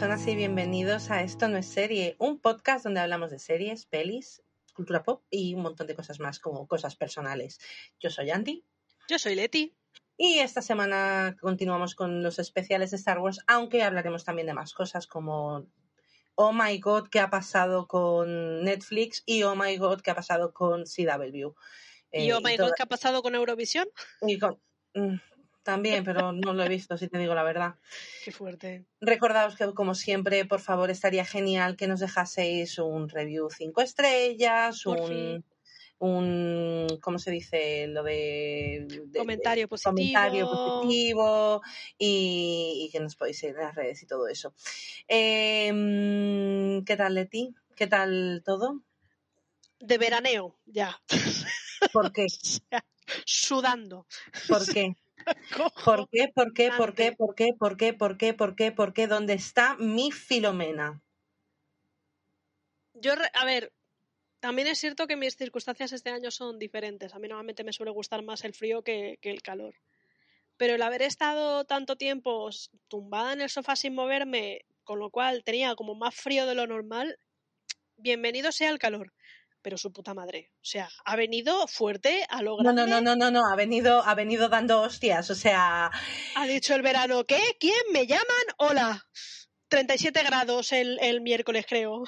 Personas y bienvenidos a Esto no es serie, un podcast donde hablamos de series, pelis, cultura pop y un montón de cosas más como cosas personales. Yo soy Andy Yo soy Leti. y esta semana continuamos con los especiales de Star Wars, aunque hablaremos también de más cosas como Oh my God, ¿qué ha pasado con Netflix? Y Oh my God, ¿qué ha pasado con CW? ¿Y Eh, oh my toda- god, qué ha pasado con Eurovisión? y con- mm, También, pero no lo he visto, si te digo la verdad. Qué fuerte. Recordaos que, como siempre, por favor, estaría genial que nos dejaseis un review 5 estrellas, Por un, fin. un. ¿Cómo se dice? Lo de. de- Comentario positivo. comentario positivo y, y que nos podéis seguir en las redes y todo eso. Em, ¿Qué tal, Leti? ¿Qué tal todo? De veraneo, ya. ¿Por qué? O sea, Sudando. ¿Por qué? ¿Por qué? ¿Por qué? ¿Por qué? ¿Por qué? ¿Por qué? ¿Por qué? ¿Por qué? ¿Por qué? ¿Dónde está mi Filomena? Yo, a ver, también es cierto que mis circunstancias este año son diferentes. A mí normalmente me suele gustar más el frío que, que el calor. Pero el haber estado tanto tiempo tumbada en el sofá sin moverme, con lo cual tenía como más frío de lo normal, bienvenido sea el calor. Pero su puta madre. O sea, ha venido fuerte a lo No, grande. no, no, no, no, no, ha venido, ha venido dando hostias, o sea, Ha dicho el verano, ¿qué? ¿Quién? ¿Me llaman? Hola. 37 grados el, el miércoles, creo.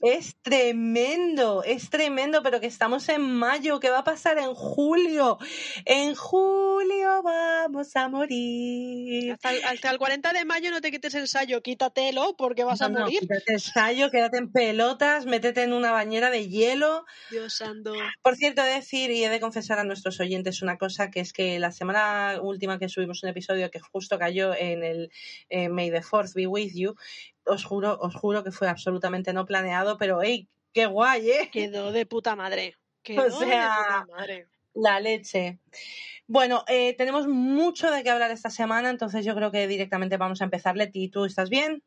Es tremendo, es tremendo, pero que estamos en mayo, ¿qué va a pasar en julio? En julio vamos a morir. Hasta el, hasta el 40 de mayo no te quites el ensayo, quítatelo porque vas a No, no, morir. quítate el ensayo, quédate en pelotas, métete en una bañera de hielo. Dios santo. Por cierto, he de decir y he de confesar a nuestros oyentes una cosa, que es que la semana última que subimos un episodio que justo cayó en el eh, May the Fourth Be With You, os juro, os juro que fue absolutamente no planeado, pero hey, qué guay, ¿eh? Quedó de puta madre. Quedó sea, de puta madre. La leche. Bueno, eh, tenemos mucho de qué hablar esta semana, entonces yo creo que directamente vamos a empezar. Leti, ¿tú estás bien?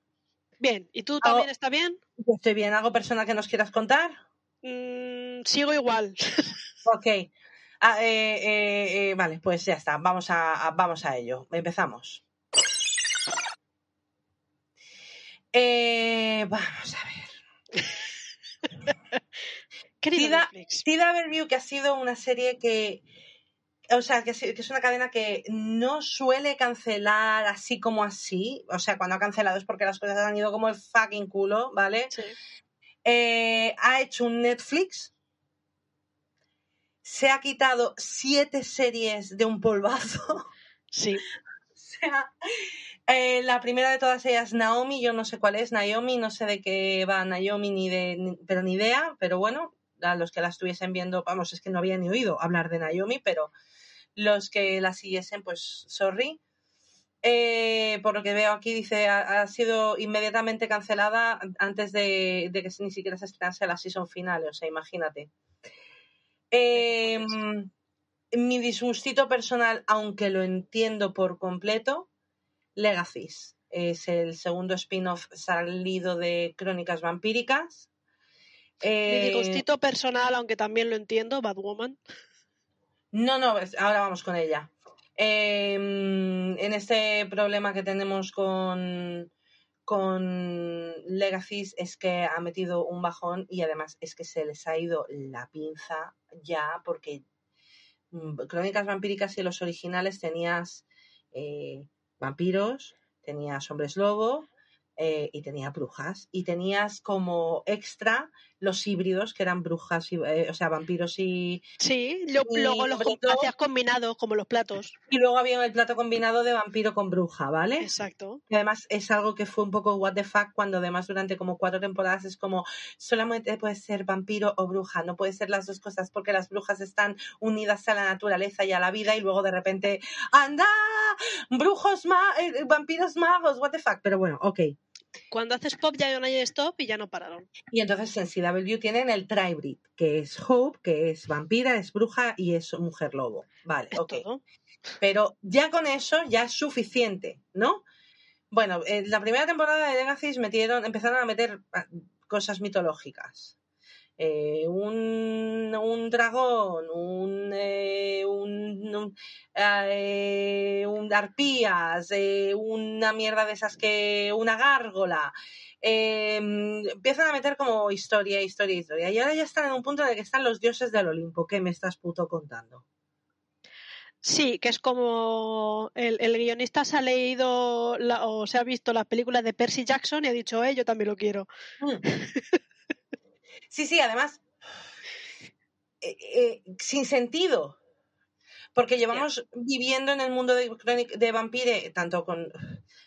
Bien, ¿y tú también estás bien? Yo estoy bien. ¿Algo personal que nos quieras contar? Mm, sigo igual. Ok. Ah, eh, eh, eh, vale, pues ya está. Vamos a, a- vamos a ello. Empezamos. Eh, vamos a ver. Tida- Netflix. CW, que ha sido una serie que. O sea, que, se- que es una cadena que no suele cancelar así como así. O sea, cuando ha cancelado es porque las cosas han ido como el fucking culo, ¿vale? Sí. Eh, ha hecho un Netflix. Se ha quitado siete series de un polvazo. Sí. Sea, eh, la primera de todas ellas, Naomi, yo no sé cuál es, Naomi, no sé de qué va Naomi, ni de, ni- pero ni idea, pero bueno, a los que la estuviesen viendo, vamos, es que no había ni oído hablar de Naomi, pero los que la siguiesen, pues sorry. Eh, por lo que veo aquí, dice, ha, ha sido inmediatamente cancelada antes de, de que ni siquiera se estrenase la season final, o sea, imagínate. Eh, mi disgustito personal, aunque lo entiendo por completo, Legacies. Es el segundo spin-off salido de Crónicas Vampíricas. Mi Eh, disgustito personal, aunque también lo entiendo, Batwoman. No, no, ahora vamos con ella. Eh, en este problema que tenemos con, con Legacies es que ha metido un bajón y además es que se les ha ido la pinza ya porque Crónicas Vampíricas y los originales tenías eh, vampiros, tenías hombres lobo, eh, y tenía brujas. Y tenías como extra los híbridos, que eran brujas, y, eh, o sea, vampiros y... Sí, lo- y luego los hacías combinados, como los platos. Y luego había el plato combinado de vampiro con bruja, ¿vale? Exacto. Y además es algo que fue un poco what the fuck cuando además durante como cuatro temporadas es como solamente puede ser vampiro o bruja, no puede ser las dos cosas porque las brujas están unidas a la naturaleza y a la vida y luego de repente anda brujos ma eh, vampiros magos, what the fuck, pero bueno, ok. Cuando haces pop ya no hay stop y ya no pararon. Y entonces en CW tienen el Tribrid, que es Hope, que es vampira, es bruja y es mujer lobo. Vale, Es ok. todo. Pero ya con eso ya es suficiente, ¿no? Bueno, en la primera temporada de Legacy metieron, empezaron a meter cosas mitológicas. Eh, un, un dragón, un, eh, un, un, eh, un arpías, eh, una mierda de esas que, una gárgola. Eh, empiezan a meter como historia, historia, historia. Y ahora ya están en un punto el que están los dioses del Olimpo. ¿Qué me estás puto contando? Sí, que es como el, el guionista se ha leído la- o se ha visto las películas de Percy Jackson y ha dicho, eh, yo también lo quiero. Mm. Sí, sí, además, eh, eh, sin sentido, porque llevamos viviendo en el mundo de, de Vampire, tanto con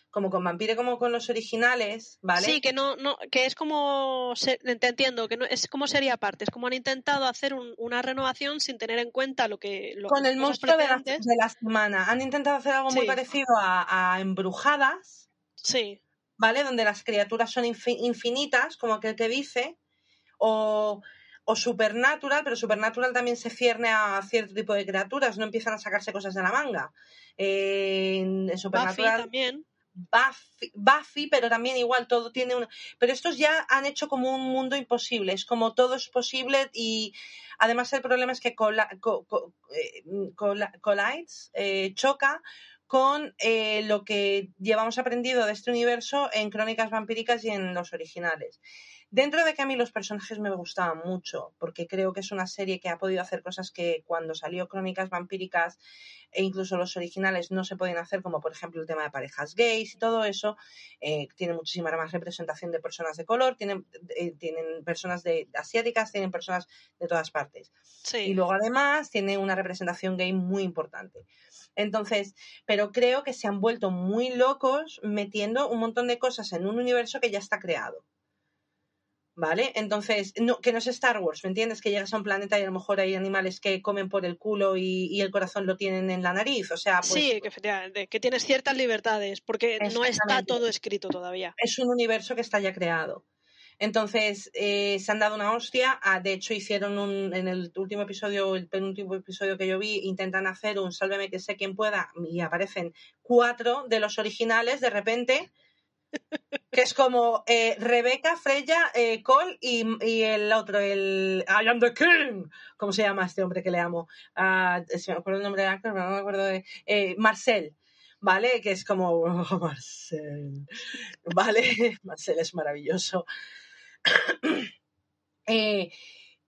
como con Vampire como con los originales, ¿vale? Sí, que no, no, que es como, te entiendo, que no es como sería aparte, es como han intentado hacer un- una renovación sin tener en cuenta lo que lo, con el monstruo de la, precedentes. de la semana. Han intentado hacer algo muy parecido a, a Embrujadas, Sí, ¿vale? Donde las criaturas son infi- infinitas, como aquel que dice, o, o Supernatural, pero Supernatural también se cierne a cierto tipo de criaturas, no empiezan a sacarse cosas de la manga. Eh, en Buffy Supernatural, también. Buffy, Buffy, pero también igual todo tiene un... Pero estos ya han hecho como un mundo imposible, es como todo es posible y además el problema es que cola- co- co- eh, cola- collides, eh, choca con eh, lo que llevamos aprendido de este universo en Crónicas Vampíricas y en los originales. Dentro de que a mí los personajes me gustaban mucho, porque creo que es una serie que ha podido hacer cosas que cuando salió Crónicas Vampíricas e incluso los originales no se podían hacer, como por ejemplo el tema de parejas gays y todo eso, eh, tiene muchísima más representación de personas de color, tienen, eh, tienen personas de asiáticas, tienen personas de todas partes. Sí. Y luego además tiene una representación gay muy importante. Entonces, pero creo que se han vuelto muy locos metiendo un montón de cosas en un universo que ya está creado. ¿Vale? Entonces, no, que no es Star Wars, ¿me entiendes? Que llegas a un planeta y a lo mejor hay animales que comen por el culo y, y el corazón lo tienen en la nariz. O sea, pues sí, que efectivamente, que tienes ciertas libertades, porque no está todo escrito todavía. es un universo que está ya creado. Entonces, eh, se han dado una hostia. Ah, de hecho, hicieron un, en el último episodio, el penúltimo episodio que yo vi, intentan hacer un Sálveme que sé quien pueda y aparecen cuatro de los originales de repente, que es como eh, Rebeca, Freya, eh, Cole y, y el otro, el I am the king. ¿Cómo se llama este hombre que le amo? Ah, si me acuerdo el nombre del actor, pero no me acuerdo de... eh, Marcel. ¿Vale? Que es como, oh, Marcel. ¿Vale? Marcel es maravilloso. Eh,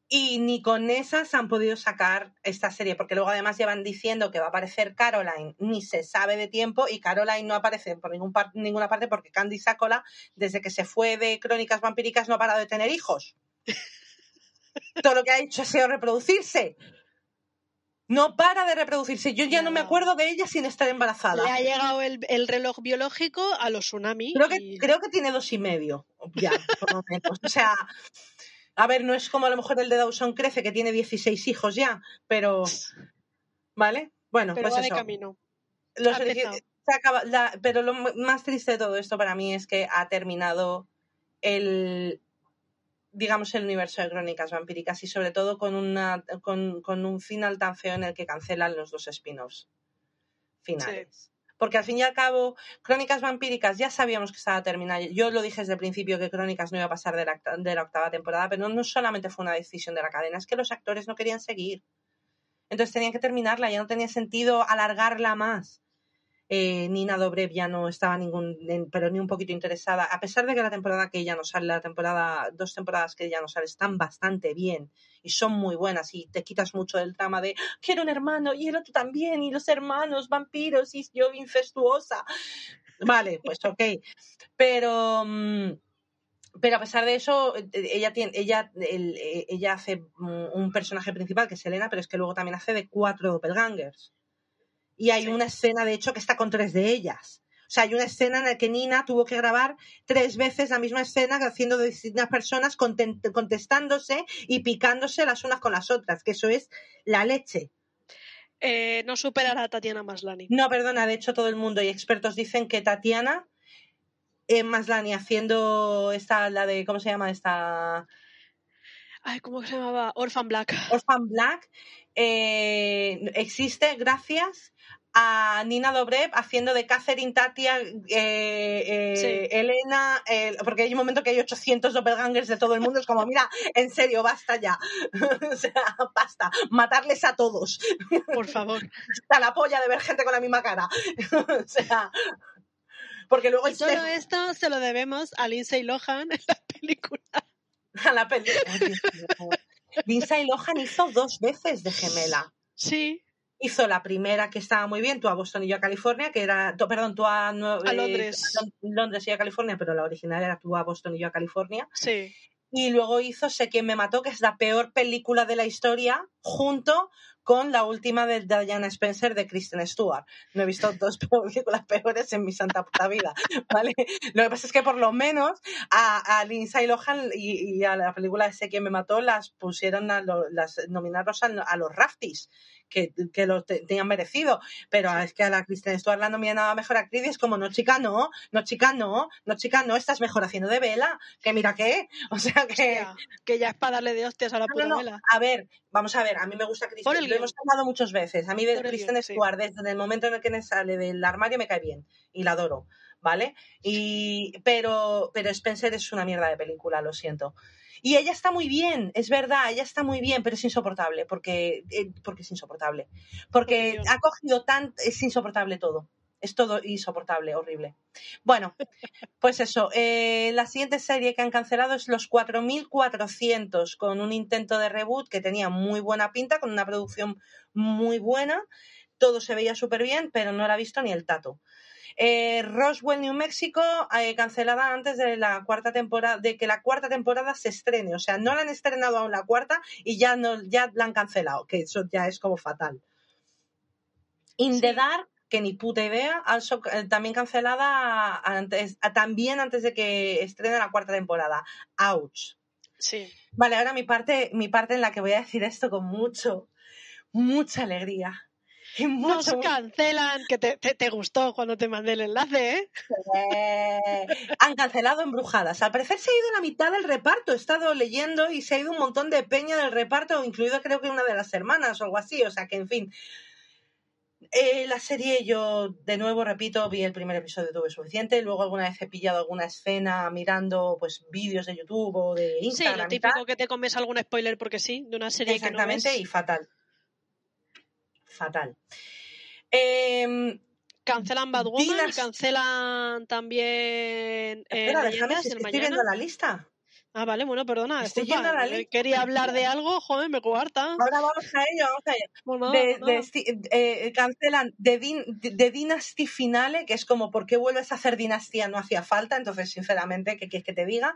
y ni con esas han podido sacar esta serie, porque luego además llevan diciendo que va a aparecer Caroline, ni se sabe de tiempo, y Caroline no aparece por ningún par- ninguna parte porque Candy Sácola, desde que se fue de Crónicas Vampíricas, no ha parado de tener hijos. Todo lo que ha hecho ha sido reproducirse. No para de reproducirse. Yo ya no me acuerdo de ella sin estar embarazada. Le ha llegado el, el reloj biológico a los tsunami. Creo que, y- creo que tiene dos y medio, ya, por lo menos. O sea, a ver, no es como a lo mejor el de Dawson Crece, que tiene 16 hijos ya, pero. ¿Vale? Bueno, pero pues va de eso. camino. Los se acaba- la- pero lo más triste de todo esto para mí es que ha terminado el digamos el universo de crónicas vampíricas y sobre todo con una con, con un final tan feo en el que cancelan los dos spin-offs finales porque al fin y al cabo crónicas vampíricas ya sabíamos que estaba terminada. Yo lo dije desde el principio que crónicas no iba a pasar de la, de la octava temporada pero no solamente fue una decisión de la cadena es que los actores no querían seguir. Entonces tenían que terminarla ya no tenía sentido alargarla más eh, Nina Dobrev ya no estaba ningún, pero ni un poquito interesada, a pesar de que la temporada que ella no sale, la temporada, dos temporadas que ella no sale, están bastante bien y son muy buenas y te quitas mucho del trama de quiero un hermano y el otro también y los hermanos vampiros y yo incestuosa. Vale, pues ok. Pero, mm, pero a pesar de eso, eh, ella tiene, ella, el- eh, ella hace un personaje principal que es Elena, pero es que luego también hace de cuatro doppelgangers. Y hay una escena, de hecho, que está con tres de ellas. O sea, hay una escena en la que Nina tuvo que grabar tres veces la misma escena haciendo de distintas personas contestándose y picándose las unas con las otras, que eso es la leche. Eh, no superará a Tatiana Maslani. No, perdona, de hecho todo el mundo y expertos dicen que Tatiana eh, Maslani haciendo esta, la de, ¿cómo se llama? Esta Ay, ¿cómo se llamaba? Orphan Black. Orphan Black eh, existe gracias a Nina Dobrev haciendo de Catherine Tatia, eh, eh, Sí. Elena, eh, porque hay un momento que hay 800 doppelgangers de todo el mundo, es como, mira, en serio, basta ya, o sea, basta, matarles a todos, Por favor. hasta la polla de ver gente con la misma cara, o sea, porque luego Y todo este- esto se lo debemos a Lindsay Lohan en la película. a la película. Lindsay Lohan hizo dos veces de gemela. Sí, Hizo la primera que estaba muy bien, tú a Boston y yo a California, que era, tú- perdón, tú a, eh, Londres. a Londres y a California, pero la original era tú a Boston y yo a California. sí. Y luego hizo Sé quién me mató, que es la peor película de la historia, junto con la última de Diana Spencer de Kristen Stewart. No he visto dos películas peores en mi santa puta vida, ¿vale? Lo que pasa es que por lo menos a, Lindsay Lohan y, a la película de Sé quién me mató las pusieron a lo- las nominaron a, a los Rafties, que, que lo te- tenían merecido. Pero es que a la Kristen Stewart la nominaba a mejor actriz y es como, no chica, no, no chica, no, no chica, no, estás mejor haciendo de vela, que mira qué. O sea que... Hostia, que ya es para darle de hostias a la No, puta no, no. vela. A ver, vamos a ver, a mí me gusta Kristen, lo guion. hemos hablado muchas veces. A mí de Kristen sí. Stewart, desde el momento en el que me sale del armario, me cae bien y la adoro, ¿vale? Y, pero, pero Spencer es una mierda de película, lo siento. Y ella está muy bien, es verdad, ella está muy bien, pero es insoportable, porque, eh, porque es insoportable. Porque ha cogido tan... es insoportable todo. Es todo insoportable, horrible. Bueno, pues eso. eh, la siguiente serie que han cancelado es Los 4400, con un intento de reboot que tenía muy buena pinta, con una producción muy buena. Todo se veía súper bien, pero no la ha visto ni el tato. Eh, Roswell, New Mexico, eh, cancelada antes de la cuarta temporada, de que la cuarta temporada se estrene. O sea, no la han estrenado aún la cuarta y ya no, ya la han cancelado, que eso ya es como fatal. In the Sí. Dark, que ni puta idea, also, eh, también cancelada antes, también antes de que estrene la cuarta temporada. Ouch. Sí. Vale, ahora mi parte, mi parte en la que voy a decir esto con mucho, mucha alegría. Y Nos mucho, cancelan, que te, te, te gustó cuando te mandé el enlace, ¿eh? Eh, han cancelado Embrujadas. Al parecer se ha ido la mitad del reparto. He estado leyendo y se ha ido un montón de peña del reparto, incluido creo que una de las hermanas o algo así. O sea que, en fin. Eh, la serie, yo de nuevo repito, vi el primer episodio, tuve suficiente. Luego alguna vez he pillado alguna escena mirando pues vídeos de YouTube o de Sí, lo Instagram. y tal. típico que te comes algún spoiler porque sí, de una serie que no Exactamente, ves. y fatal. Fatal. Em, Cancelan Bad Woman y cancelan también eh, espera, déjame, si estoy viendo la lista. Ah, vale, bueno, perdona, Estoy disculpa. la eh, lista. Quería hablar de algo, joder, me cuarta. Ahora vamos a ello, vamos a ello. Bueno, de, de eh, cancelan The, Din- The Dynasty Finale, que es como, ¿por qué vuelves a hacer dinastía? No hacía falta, entonces, sinceramente, ¿qué quieres que te diga?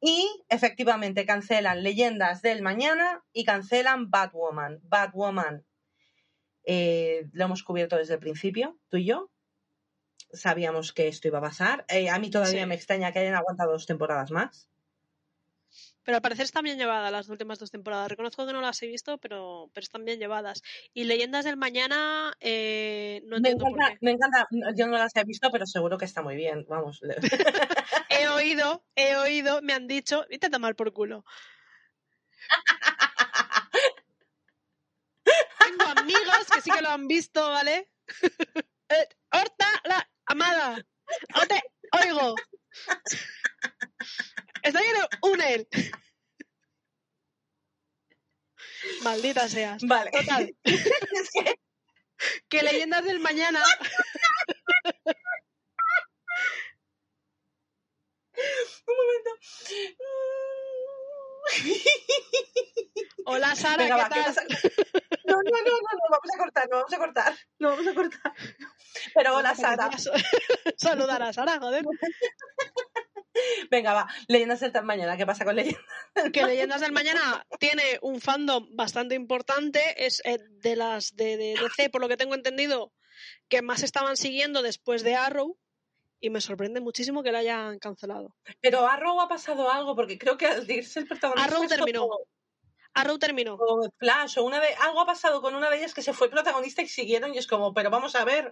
Y, efectivamente, cancelan Leyendas del Mañana y cancelan Batwoman. Batwoman eh, lo hemos cubierto desde el principio, tú y yo. Sabíamos que esto iba a pasar. Eh, a mí todavía Sí. me extraña que hayan aguantado dos temporadas más. Pero al parecer están bien llevadas las últimas dos temporadas. Reconozco que no las he visto, pero, pero están bien llevadas. Y Leyendas del Mañana, eh, no Me por encanta, qué. me encanta, yo no las he visto, pero seguro que está muy bien. Vamos. He oído, he oído, me han dicho, vete a tomar por culo. Tengo amigos que sí que lo han visto, ¿vale? Eh, Horta, la amada, no te oigo. Estoy en un él. Maldita seas. Vale. Total, que leyendas del mañana. Un momento. Hola Sara, Venga, ¿qué va, ¿qué tal? No, no, no, no, no, vamos a cortar, no vamos a cortar, no vamos a cortar. Pero hola, Sara. Saludar a Sara, joder. Venga, va. Leyendas del Mañana. ¿Qué pasa con Leyendas? Que Leyendas del Mañana tiene un fandom bastante importante. Es eh, de las de, de DC, por lo que tengo entendido, que más estaban siguiendo después de Arrow. Y me sorprende muchísimo que la hayan cancelado. Pero Arrow ha pasado algo, porque creo que al irse el protagonista. Arrow terminó. como- Arrow terminó. o Flash, o una de. Algo ha pasado con una de ellas que se fue protagonista y siguieron, y es como, pero vamos a ver.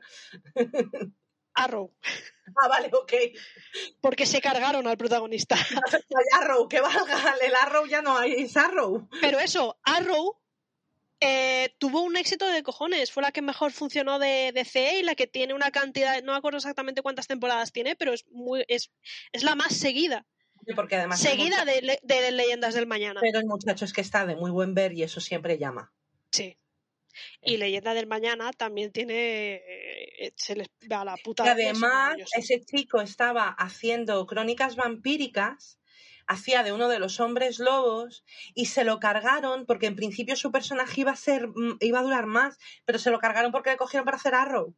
Arrow. Ah, vale, ok. Porque se cargaron al protagonista. Hay Arrow, que valga. El Arrow ya no hay, es Arrow. Pero eso, Arrow eh, tuvo un éxito de cojones. Fue la que mejor funcionó de DC y la que tiene una cantidad, no me acuerdo exactamente cuántas temporadas tiene, pero es muy es, es la más seguida. Porque además. Seguida de, le- de Leyendas del Mañana. Pero el muchacho es que está de muy buen ver y eso siempre llama. Sí. Y Leyenda del Mañana también tiene. eh, se les va a la puta. Y además, ese chico estaba haciendo crónicas vampíricas, hacía de uno de los hombres lobos y se lo cargaron porque en principio su personaje iba a ser, mm, iba a durar más, pero se lo cargaron porque le cogieron para hacer Arrow.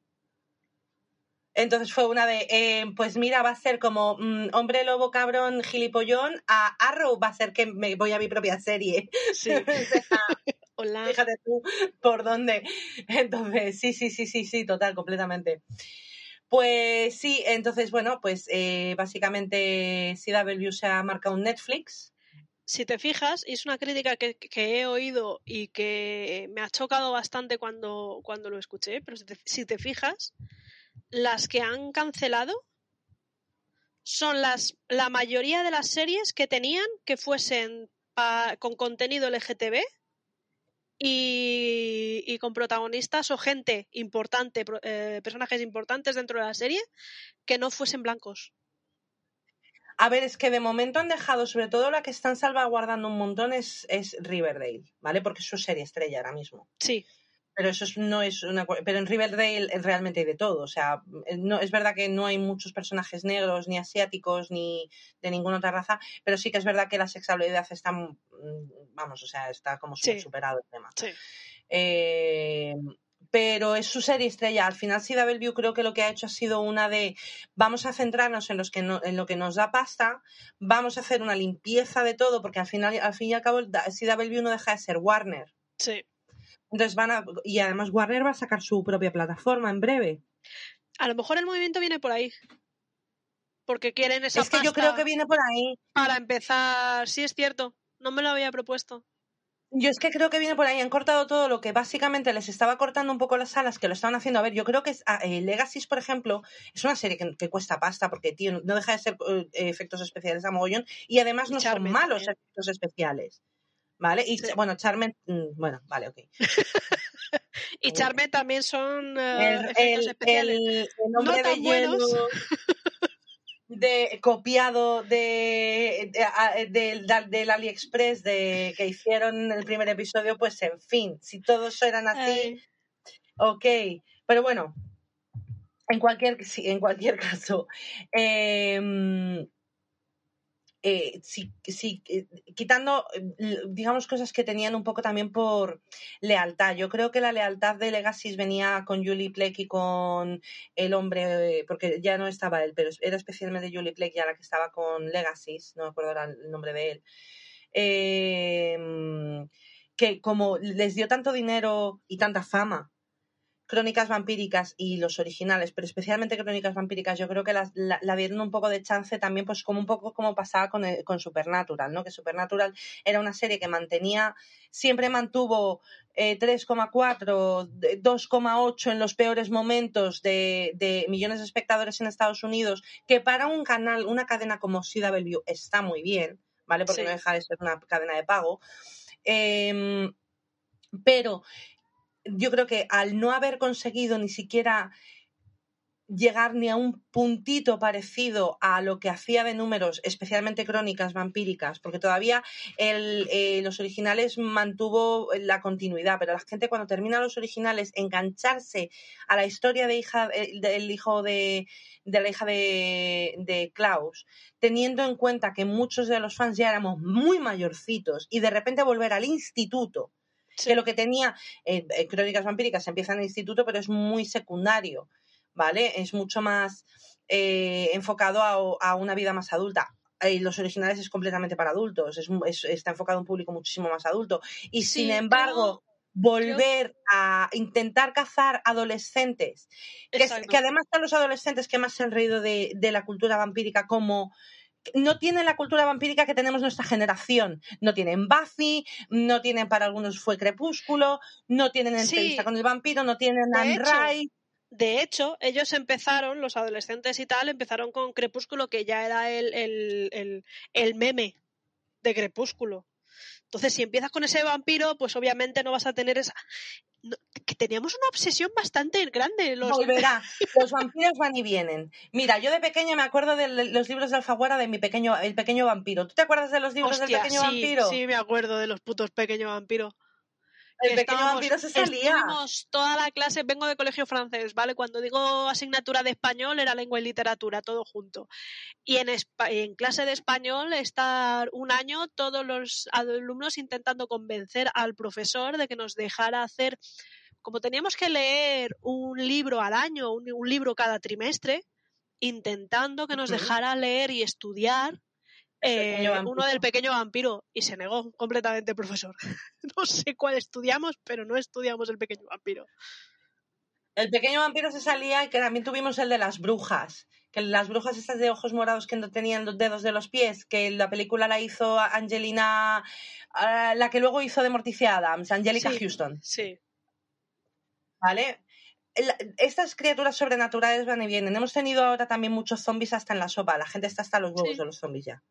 Entonces fue una de, eh, pues mira, va a ser como mm, hombre lobo cabrón gilipollón, a Arrow va a ser que me voy a mi propia serie. Sí. Hola. Fíjate tú por dónde. Entonces, sí, sí, sí, sí, sí, total, completamente. Pues sí, entonces, bueno, pues eh, básicamente CW se ha marcado un Netflix. si te fijas, es una crítica que, he oído y que me ha chocado bastante cuando, cuando lo escuché, pero si te, si te fijas, las que han cancelado son las la mayoría de las series que tenían que fuesen pa- con contenido LGTB y, y con protagonistas o gente importante, eh, personajes importantes dentro de la serie, que no fuesen blancos. A ver, es que de momento han dejado, sobre todo la que están salvaguardando un montón es, es Riverdale, ¿vale? Porque es su serie estrella ahora mismo. Sí, Pero eso es- no es una. Pero en Riverdale realmente hay de todo. O sea, eh, no, es verdad que no hay muchos personajes negros, ni asiáticos, ni de ninguna otra raza. Pero sí que es verdad que la sexualidad está. mm, Vamos, o sea, está como Sí. superado el tema. sí. Eh, pero es su serie estrella. Al final, CW creo que lo que ha hecho ha sido una de vamos a centrarnos en, los que no- en lo que nos da pasta, vamos a hacer una limpieza de todo, porque al final, al fin y al cabo, el da- CW no deja de ser Warner. sí. Entonces van a, y además Warner va a sacar su propia plataforma en breve. A lo mejor el movimiento viene por ahí. Porque quieren esa es que yo creo que viene por ahí. para empezar. Sí, es cierto. No me lo había propuesto. Yo es que creo que viene por ahí. Han cortado todo lo que básicamente les estaba cortando un poco las alas, que lo estaban haciendo. A ver, yo creo que ah, eh, Legacy, por ejemplo, es una serie que, que cuesta pasta, porque, tío, no deja de ser eh, efectos especiales a mogollón. Y además no son malos efectos especiales. ¿Vale? Y bueno, Charmen, mm, bueno, vale, ok. Y Uy. Charme también son eh, el, el, especiales. el- el hombre de tan buenos. de, copiado de, del AliExpress de, que hicieron el primer episodio, pues en fin, si todos eran así, Ay, ok. Pero bueno, en cualquier, sí, en cualquier caso, em, eh, sí, eh, quitando, eh, digamos, cosas que tenían un poco también por lealtad. Yo creo que la lealtad de Legacy venía con Julie Plec y con el hombre, porque ya no estaba él, pero era especialmente Julie Plec ya la que estaba con Legacy, no me acuerdo el nombre de él. Que como les dio tanto dinero y tanta fama Crónicas Vampíricas y los originales, pero especialmente Crónicas Vampíricas, yo creo que las- la, la dieron un poco de chance también, pues como un poco como pasaba con, el- con Supernatural, ¿no? Que Supernatural era una serie que mantenía, siempre mantuvo eh, 3,4, de- 2,8 en los peores momentos de, de millones de espectadores en Estados Unidos, que para un canal, una cadena como CW está muy bien, ¿vale? Porque Sí. no deja de ser una cadena de pago. Em, pero yo creo que al no haber conseguido ni siquiera llegar ni a un puntito parecido a lo que hacía de números, especialmente crónicas vampíricas, porque todavía el, eh, los originales mantuvo la continuidad, pero la gente cuando termina los originales, engancharse a la historia de hija, eh, del hijo de, de la hija de, de Klaus, teniendo en cuenta que muchos de los fans ya éramos muy mayorcitos y de repente volver al instituto, sí. que lo que tenía eh, eh, Crónicas Vampíricas empieza en el instituto, pero es muy secundario, ¿vale? Es mucho más eh, enfocado a, a una vida más adulta. Y los originales es completamente para adultos, es, es- está enfocado a un público muchísimo más adulto. Y Sí, sin embargo, volver a intentar cazar adolescentes, que, es- Exacto. que además son los adolescentes que más se han reído de, de la cultura vampírica como no tienen la cultura vampírica que tenemos nuestra generación. No tienen Buffy, no tienen para algunos fue Crepúsculo, no tienen Sí. entrevista con el vampiro, no tienen Rice. De hecho, ellos empezaron, los adolescentes y tal, empezaron con Crepúsculo, que ya era el, el, el, el meme de Crepúsculo. Entonces, si empiezas con ese vampiro, pues obviamente no vas a tener esa... no, que teníamos una obsesión bastante grande. Los... Volverá. Los vampiros van y vienen. Mira, yo de pequeña me acuerdo de los libros de Alfaguara de mi pequeño, el pequeño vampiro. ¿Tú te acuerdas de los libros Hostia, del pequeño sí, vampiro? sí, me acuerdo de los putos pequeños vampiros. El que pequeño vampiro se salía. toda la clase, vengo de colegio francés, ¿vale? Cuando digo asignatura de español era lengua y literatura, todo junto. Y en, clase de español estar un año todos los alumnos intentando convencer al profesor de que nos dejara hacer, como teníamos que leer un libro al año, un, un libro cada trimestre, intentando que nos dejara leer y estudiar eh, uno del pequeño vampiro y se negó completamente el profesor. no sé cuál estudiamos, pero no estudiamos el pequeño vampiro. El pequeño vampiro se salía y que también tuvimos el de las brujas. Que las brujas estas de ojos morados que no tenían los dedos de los pies, que la película la hizo Angelina, ah, la que luego hizo de Morticia Adams, Angelica Sí. Houston. Sí. ¿Vale? Estas criaturas sobrenaturales van y vienen. Hemos tenido ahora también muchos zombies hasta en la sopa. La gente está hasta los huevos Sí. de los zombies ya.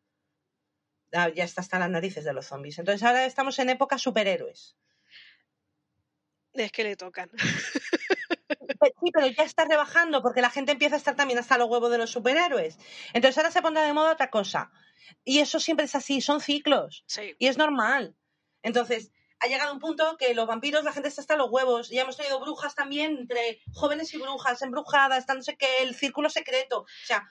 Ah, Ya está hasta las narices de los zombies. Entonces ahora estamos en época superhéroes. Es que le tocan. Sí, pero ya está rebajando porque la gente empieza a estar también hasta los huevos de los superhéroes. Entonces ahora se pondrá de moda otra cosa. Y eso siempre es así, son ciclos. Sí. Y es normal. Entonces, ha llegado un punto que los vampiros, la gente está hasta los huevos. Ya hemos tenido brujas también, entre jóvenes y brujas, embrujadas, está no sé qué, el círculo secreto. O sea,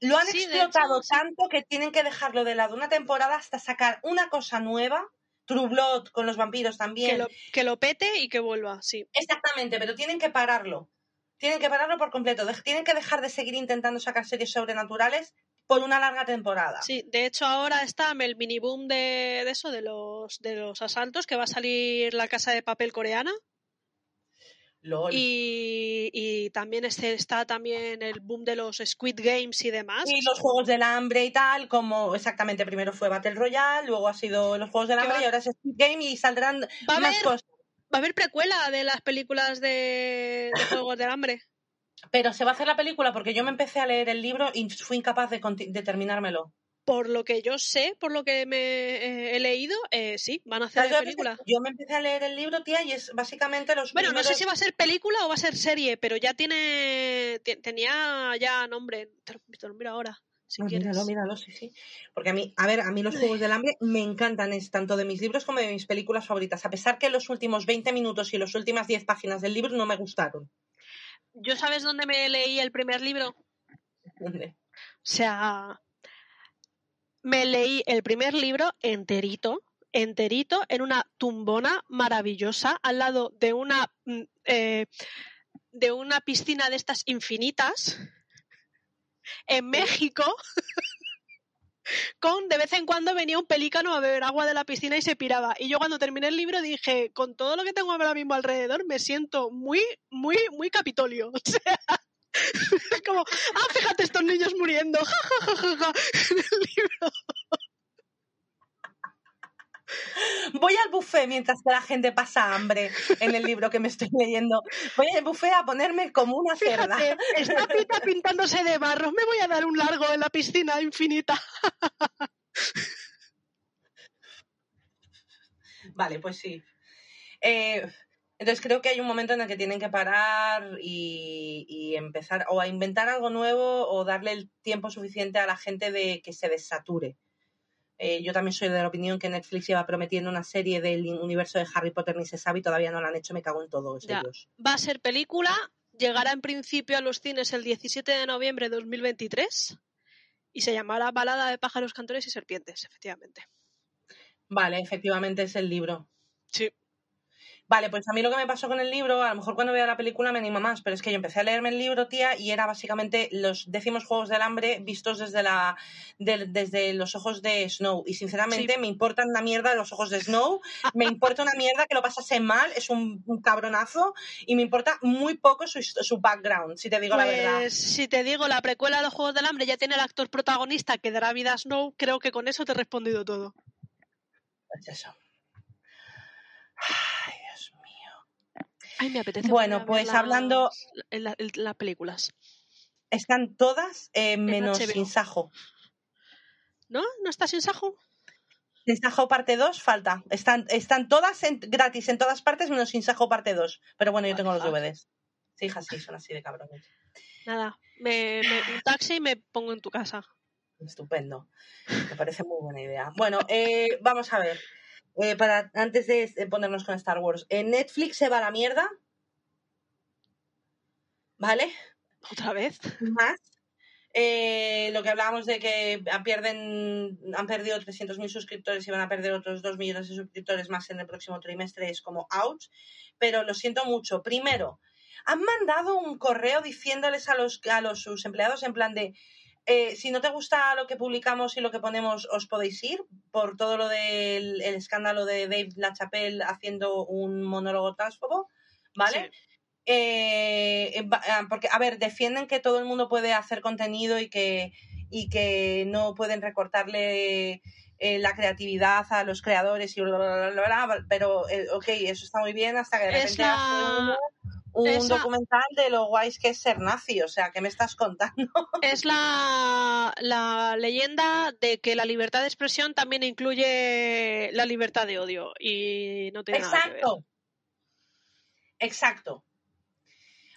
lo han Sí, explotado hecho, sí. tanto que tienen que dejarlo de lado una temporada hasta sacar una cosa nueva. True Blood con los vampiros también. Que lo, que lo pete y que vuelva, sí. Exactamente, pero tienen que pararlo. Tienen que pararlo por completo. Tienen que dejar de seguir intentando sacar series sobrenaturales por una larga temporada. Sí, de hecho ahora está el mini boom de, de eso, de los, de los asaltos, que va a salir la casa de papel coreana. LOL. Y, y también este, está también el boom de los Squid Games y demás. Y los Juegos del Hambre y tal, como exactamente primero fue Battle Royale, luego ha sido los Juegos del Hambre va- y ahora es Squid Game y saldrán más haber- cosas. Va a haber precuela de las películas de, de Juegos del Hambre. Pero se va a hacer la película porque yo me empecé a leer el libro y fui incapaz de, de terminármelo. Por lo que yo sé, por lo que me eh, he leído, eh, sí, van a hacer ¿Sabes lo que película. Yo me empecé a leer el libro, tía, y es básicamente los Bueno, no sé si va a ser película o va a ser serie, pero ya tiene. te- tenía ya nombre. Te lo, te lo miro ahora, si Ah, quieres. míralo, míralo, sí, sí. Porque a mí, a ver, a mí los Juegos del Hambre me encantan, es tanto de mis libros como de mis películas favoritas, a pesar que los últimos 20 minutos y las últimas 10 páginas del libro no me gustaron. ¿Yo sabes dónde me leí el primer libro? ¿Dónde? O sea, me leí el primer libro enterito, enterito, en una tumbona maravillosa, al lado de una, mm, eh, de una piscina de estas infinitas, en México, con de vez en cuando venía un pelícano a beber agua de la piscina y se piraba. Y yo cuando terminé el libro dije, con todo lo que tengo ahora mismo alrededor, me siento muy, muy, muy capitolio. O sea, como, ah, fíjate estos niños muriendo, ja, ja, ja, ja, ja, en el libro. Voy al buffet mientras que la gente pasa hambre en el libro que me estoy leyendo. Voy al buffet a ponerme como una cerda. Fíjate, está Pita pintándose de barro, me voy a dar un largo en la piscina infinita. Vale, pues sí. Eh, entonces creo que hay un momento en el que tienen que parar y, y empezar o a inventar algo nuevo o darle el tiempo suficiente a la gente de que se desature. Eh, yo también soy de la opinión que Netflix lleva prometiendo una serie del universo de Harry Potter ni se sabe y todavía no la han hecho, me cago en todos Ya. ellos. Va a ser película, llegará en principio a los cines el 17 de noviembre de 2023 y se llamará Balada de pájaros, cantores y serpientes, efectivamente. Vale, efectivamente es el libro. Sí. Vale, pues a mí lo que me pasó con el libro, a lo mejor cuando vea la película me anima más, pero es que yo empecé a leerme el libro, tía, y era básicamente los décimos Juegos del Hambre vistos desde la de- desde los ojos de Snow. Y sinceramente Sí. me importan una mierda los ojos de Snow, me importa una mierda que lo pasase mal, es un, un cabronazo, y me importa muy poco su, su background, si te digo la verdad. Pues si te digo, la precuela de los Juegos del Hambre ya tiene el actor protagonista que dará vida a Snow, creo que con eso te he respondido todo. Pues eso. Ay, Dios mío. Ay, me apetece. Bueno, pues hablando- en la- en las películas. Están todas eh, menos. Sin Sajo. ¿No? ¿No está sin Sajo? Sin Sajo parte 2 falta. Están, están todas en- gratis en todas partes menos Sin Sajo parte 2. Pero bueno, yo tengo los? DVDs. Sí, hija, sí, son así de cabrones. Nada. Me, me- un taxi y me pongo en tu casa. Estupendo. Me parece muy buena idea. Bueno, eh, vamos a ver. Eh, para, antes de ponernos con Star Wars. En Netflix se va a la mierda. ¿Vale? ¿Otra vez? más. Eh, lo que hablábamos de que pierden, han perdido 300.000 suscriptores y van a perder otros 2 millones de suscriptores más en el próximo trimestre es como ouch. Pero lo siento mucho. Primero, han mandado un correo diciéndoles a los, a los sus empleados en plan de eh, si no te gusta lo que publicamos y lo que ponemos, os podéis ir por todo lo del el escándalo de Dave LaChapelle haciendo un monólogo transfobo, ¿vale? Sí. eh, ah, porque, a ver, defienden que todo el mundo puede hacer contenido y que, y que no pueden recortarle eh, la creatividad a los creadores y bla, bla, bla, bla, bla, pero, eh, ok, eso está muy bien hasta que de Es repente uno la, un documental de lo guays que es ser nazi, o sea, ¿qué me estás contando? es la, la leyenda de que la libertad de expresión también incluye la libertad de odio y no tiene nada que ver. Exacto. Exacto.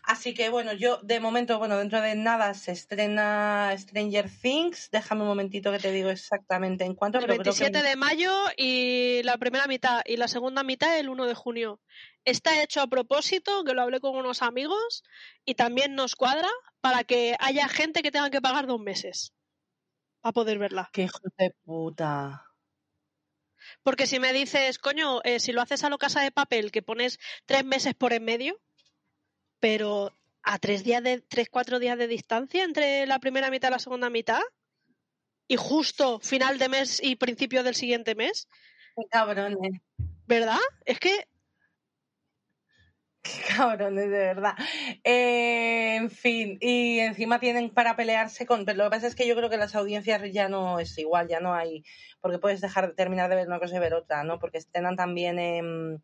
Así que bueno, yo de momento, bueno, dentro de nada se estrena Stranger Things. Déjame un momentito que te digo exactamente en cuánto, El pero creo 27 que de mayo y la primera mitad y la segunda mitad el 1 de junio. Está hecho a propósito, que lo hablé con unos amigos y también nos cuadra para que haya gente que tenga que pagar dos meses para poder verla. ¡Qué hijo de puta! Porque si me dices, coño, eh, si lo haces a lo casa de papel, que pones tres meses por en medio, pero a tres días de, tres, cuatro días de distancia entre la primera mitad y la segunda mitad, y justo final de mes y principio del siguiente mes, ¡Qué cabrones! ¿verdad? Es que ¡Qué cabrones, de verdad! Eh, en fin, y encima tienen para pelearse con... Pero lo que pasa es que yo creo que las audiencias ya no es igual, ya no hay... Porque puedes dejar de terminar de ver una cosa y ver otra, ¿no? Porque estrenan también en,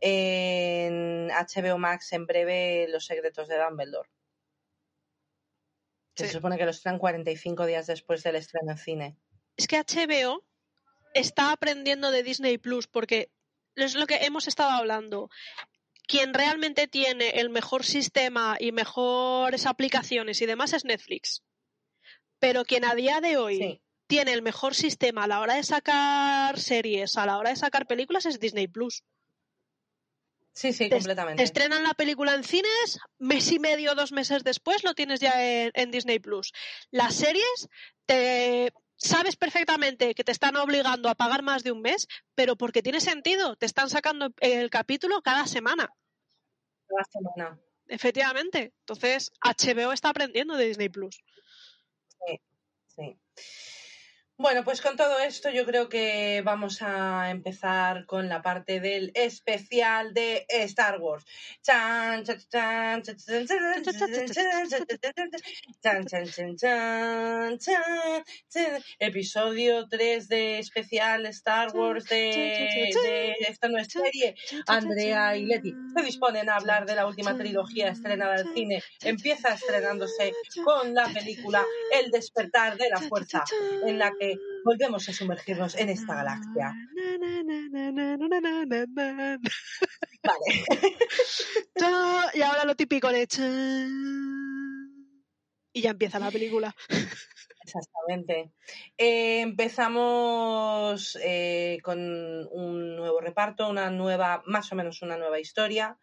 en HBO Max en breve Los secretos de Dumbledore. Sí. se supone que lo estrenan 45 días después del estreno en cine. es que HBO está aprendiendo de Disney Plus porque es lo que hemos estado hablando. Quien realmente tiene el mejor sistema y mejores aplicaciones y demás es Netflix. Pero quien a día de hoy Sí. tiene el mejor sistema a la hora de sacar series, a la hora de sacar películas es Disney Plus. Sí, sí, Te- completamente. Te estrenan la película en cines, mes y medio, dos meses después lo tienes ya en, en Disney Plus. Las series, te sabes perfectamente que te están obligando a pagar más de un mes, pero porque tiene sentido, te están sacando el capítulo cada semana, Semana. efectivamente. Entonces, HBO está aprendiendo de Disney Plus. Sí. Bueno, pues con todo esto yo creo que vamos a empezar con la parte del especial de Star Wars. Episodio 3 de especial Star Wars de, de esta nueva serie. Andrea y Leti se disponen a hablar de la última trilogía estrenada al cine. Empieza estrenándose con la película El despertar de la fuerza, en la que volvemos a sumergirnos en esta galaxia. Vale. Y ahora lo típico de. Y ya empieza la película. Exactamente. Eh, empezamos eh, con un nuevo reparto, una nueva, más o menos una nueva historia,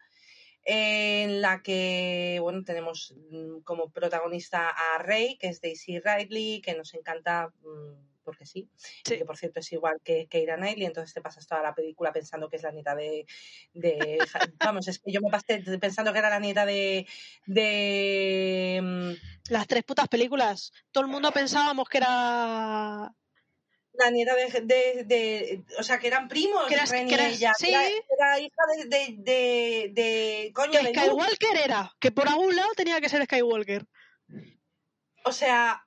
en la que, bueno, tenemos mm, como protagonista a Rey, que es Daisy Ridley, que nos encanta mm, porque sí. Sí. Y que por cierto es igual que Keira Knightley, entonces te pasas toda la película pensando que es la nieta de. de vamos, es que yo me pasé pensando que era la nieta de. de. mm, Las tres putas películas. Todo el mundo pensábamos que era. La nieta de, de, de- O sea, que eran primos, Que era- Ren y que era- ella. sí. Era, era hija de. de, coño, Que Luke. Skywalker era. Que por algún lado tenía que ser Skywalker. O sea.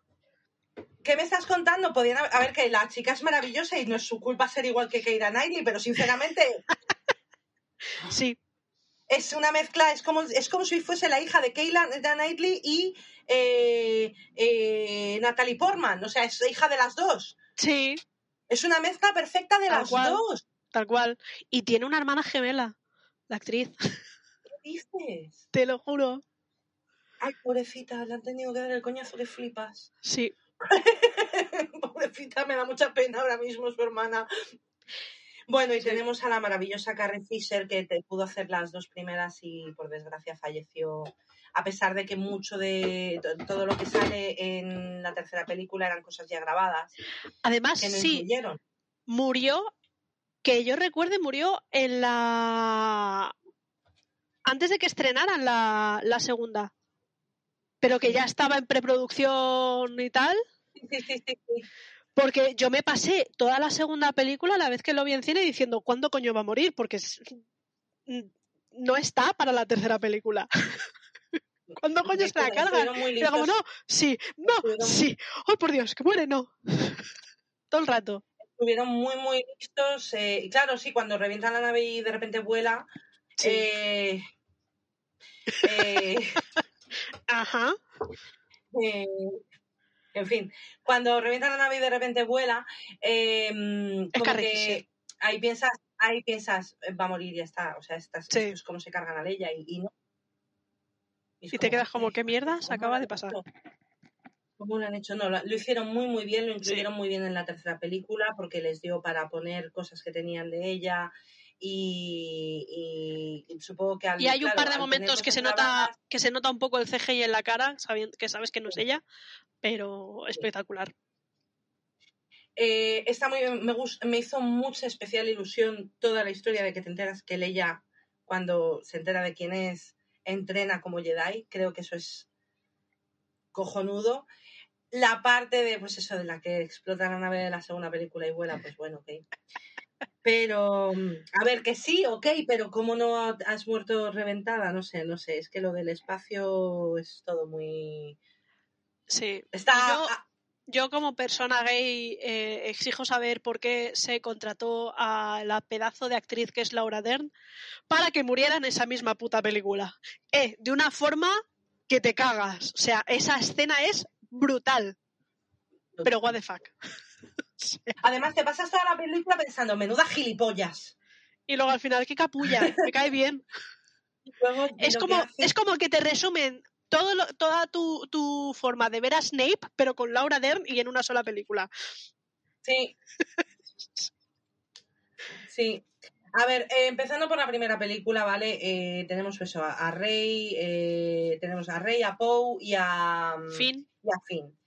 ¿Qué me estás contando? Podían haber- a ver que la chica es maravillosa y no es su culpa ser igual que Keira Knightley, pero sinceramente Sí. es una mezcla, es como, es como si fuese la hija de Keira Knightley y eh, eh, Natalie Portman, o sea, es hija de las dos. Sí. Es una mezcla perfecta de Tal las cual. dos. Tal cual. Y tiene una hermana gemela. La actriz. ¿Qué dices? Te lo juro. Ay, pobrecita, le han tenido que dar el coñazo que flipas. Sí. pobrecita, me da mucha pena ahora mismo su hermana. Bueno, y Sí. tenemos a la maravillosa Carrie Fisher que te pudo hacer las dos primeras y por desgracia falleció. A pesar de que mucho de to- todo lo que sale en la tercera película eran cosas ya grabadas Además, que no sí, incluyeron. murió, que yo recuerde, murió en la... Antes de que estrenaran la, la segunda. Pero que ya estaba en preproducción y tal. Sí, sí, sí. Porque yo me pasé toda la segunda película, la vez que lo vi en cine, diciendo, ¿cuándo coño va a morir? Porque es- no está para la tercera película. ¿Cuándo coño se la cargan? Era como, no, sí, no, sí. ¡Ay, por Dios, que muere, no! Todo el rato. Estuvieron muy, muy listos. eh, claro, sí, cuando revientan la nave y de repente vuela. Sí. eh, eh, Ajá. Eh, en fin, cuando revienta la nave y de repente vuela, eh, como Carrie que ahí piensas, ahí piensas, eh, va a morir y ya está. O sea, estás, Sí. es como se cargan a Leia y, y no. Y te quedas como, "Ay, ¿qué mierda se ¿cómo acaba de pasar? ¿Cómo lo han hecho? No, lo, lo hicieron muy, muy bien, lo incluyeron muy bien en la tercera película porque les dio para poner cosas que tenían de ella y, y supongo que al, Y hay un claro, par de momentos que se nota que se nota un poco el CGI en la cara, sabiendo que sabes que no es ella, pero espectacular. Eh, está muy me, me hizo mucha especial ilusión toda la historia de que te enteras que Leia, cuando se entera de quién es, entrena como Jedi. Creo que eso es cojonudo. La parte de, pues eso, de la que explota la nave de la segunda película y vuela, pues bueno, ok. Pero, mm, a ver, que sí, ok, pero ¿cómo no has muerto reventada? No sé, no sé, es que lo del espacio es todo muy... Sí. Está... Yo- Yo como persona gay eh, exijo saber por qué se contrató a la pedazo de actriz que es Laura Dern para que muriera en esa misma puta película. Eh, de una forma que te cagas. O sea, esa escena es brutal. Pero what the fuck. Además, te pasas toda la película pensando, menuda gilipollas. Y luego al final, qué capulla, me cae bien. Luego, Es como, es como que te resumen todo lo- toda tu, tu forma de ver a Snape, pero con Laura Dern y en una sola película. Sí. Sí. A ver, eh, empezando por la primera película, ¿vale? Eh, tenemos eso, a, Rey, eh, tenemos a Rey, a Poe y a, mm, Fin. y a Finn.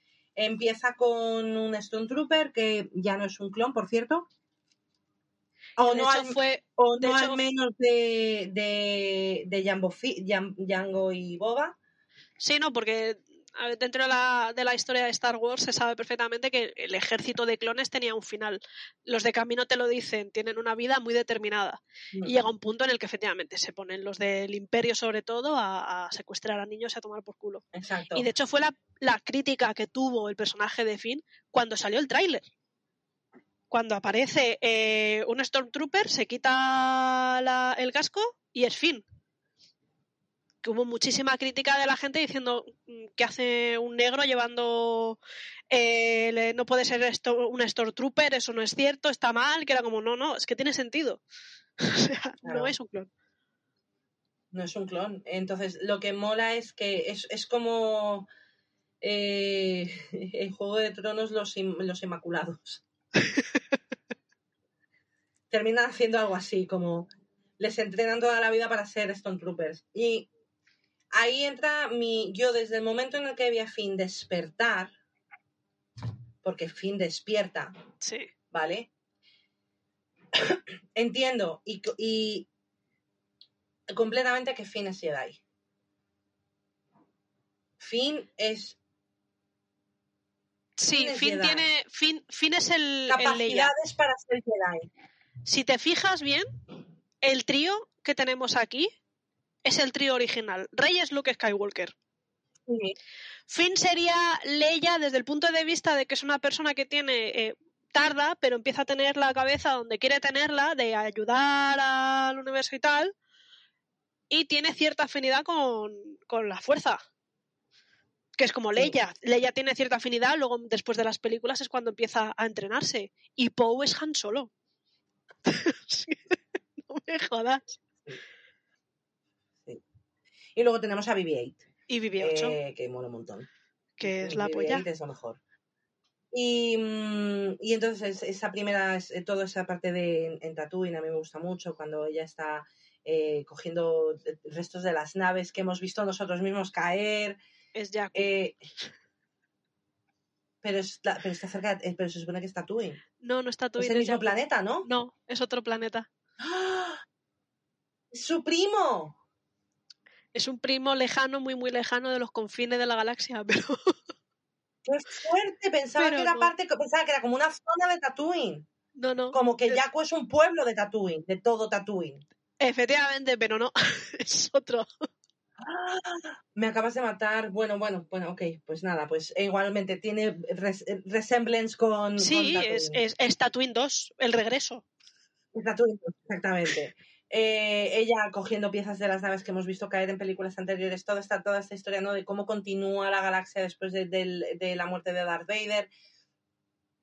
Empieza con un Stone Trooper que ya no es un clon, por cierto. O de no, hecho, al, fue, o de no hecho- al menos de, de, de Django y Boba. Sí, no, porque dentro de la, de la historia de Star Wars se sabe perfectamente que el ejército de clones tenía un final. Los de camino te lo dicen, tienen una vida muy determinada. Y llega un punto en el que efectivamente se ponen los del imperio sobre todo a, a secuestrar a niños y a tomar por culo. Exacto. Y de hecho fue la, la crítica que tuvo el personaje de Finn cuando salió el tráiler. Cuando aparece eh, un Stormtrooper, se quita la- el casco y es Finn. Que hubo muchísima crítica de la gente diciendo mm, que hace un negro llevando. eh, no puede ser esto, un Stormtrooper, eso no es cierto, está mal. Que era como, no, no, es que tiene sentido. o sea, no es un clon. No es un clon. Entonces, lo que mola es que es, es como eh, en Juego de Tronos los, los Inmaculados. Terminan haciendo algo así, como les entrenan toda la vida para ser Stone Troopers. Y ahí entra mi. Yo, desde el momento en el que vi a Finn despertar, porque Finn despierta, Sí. ¿vale? Entiendo y, co- y completamente que Finn es Jedi. Finn es Sí, Finn es Finn Jedi. tiene. Finn, Finn es el, capacidades para ser Jedi. Si te fijas bien, el trío que tenemos aquí es el trío original. Rey es Luke Skywalker. Sí. Finn sería Leia desde el punto de vista de que es una persona que tiene. eh, tarda, pero empieza a tener la cabeza donde quiere tenerla, de ayudar al universo y tal. Y tiene cierta afinidad con, con la fuerza. Que es como Sí. Leia. Leia tiene cierta afinidad, luego después de las películas es cuando empieza a entrenarse. Y Poe es Han Solo. No me jodas. Y luego tenemos a BB-8, Y BB-8, eh, que mola un montón. que es la BB-8 polla. es lo mejor. Y, mm, y entonces esa primera, eh, toda esa parte de en Tatooine a mí me gusta mucho cuando ella está eh, cogiendo restos de las naves que hemos visto nosotros mismos caer. Es Jakku. eh, pero, está, pero está cerca, pero se supone que es Tatooine. no, no está Es Tatooine, el es mismo Jakku. planeta, ¿no? No, es otro planeta. ¡Ah! ¡Es ¡Su primo! Es un primo lejano, muy, muy lejano de los confines de la galaxia, pero ¡Qué fuerte! Pensaba Pero que era no. parte, pensaba que era como una zona de Tatooine. no, no. Como que Eh, Jakku es un pueblo de Tatooine, de todo Tatooine. Efectivamente, pero no. es otro. Me acabas de matar. Bueno, bueno, bueno, ok, pues nada, pues igualmente tiene res- resemblance con. Sí, con es, Tatooine. es, es Tatooine 2, el regreso. Es Tatooine, exactamente. Eh, ella cogiendo piezas de las naves que hemos visto caer en películas anteriores, toda esta, toda esta historia ¿no? de cómo continúa la galaxia después de, del- de la muerte de Darth Vader,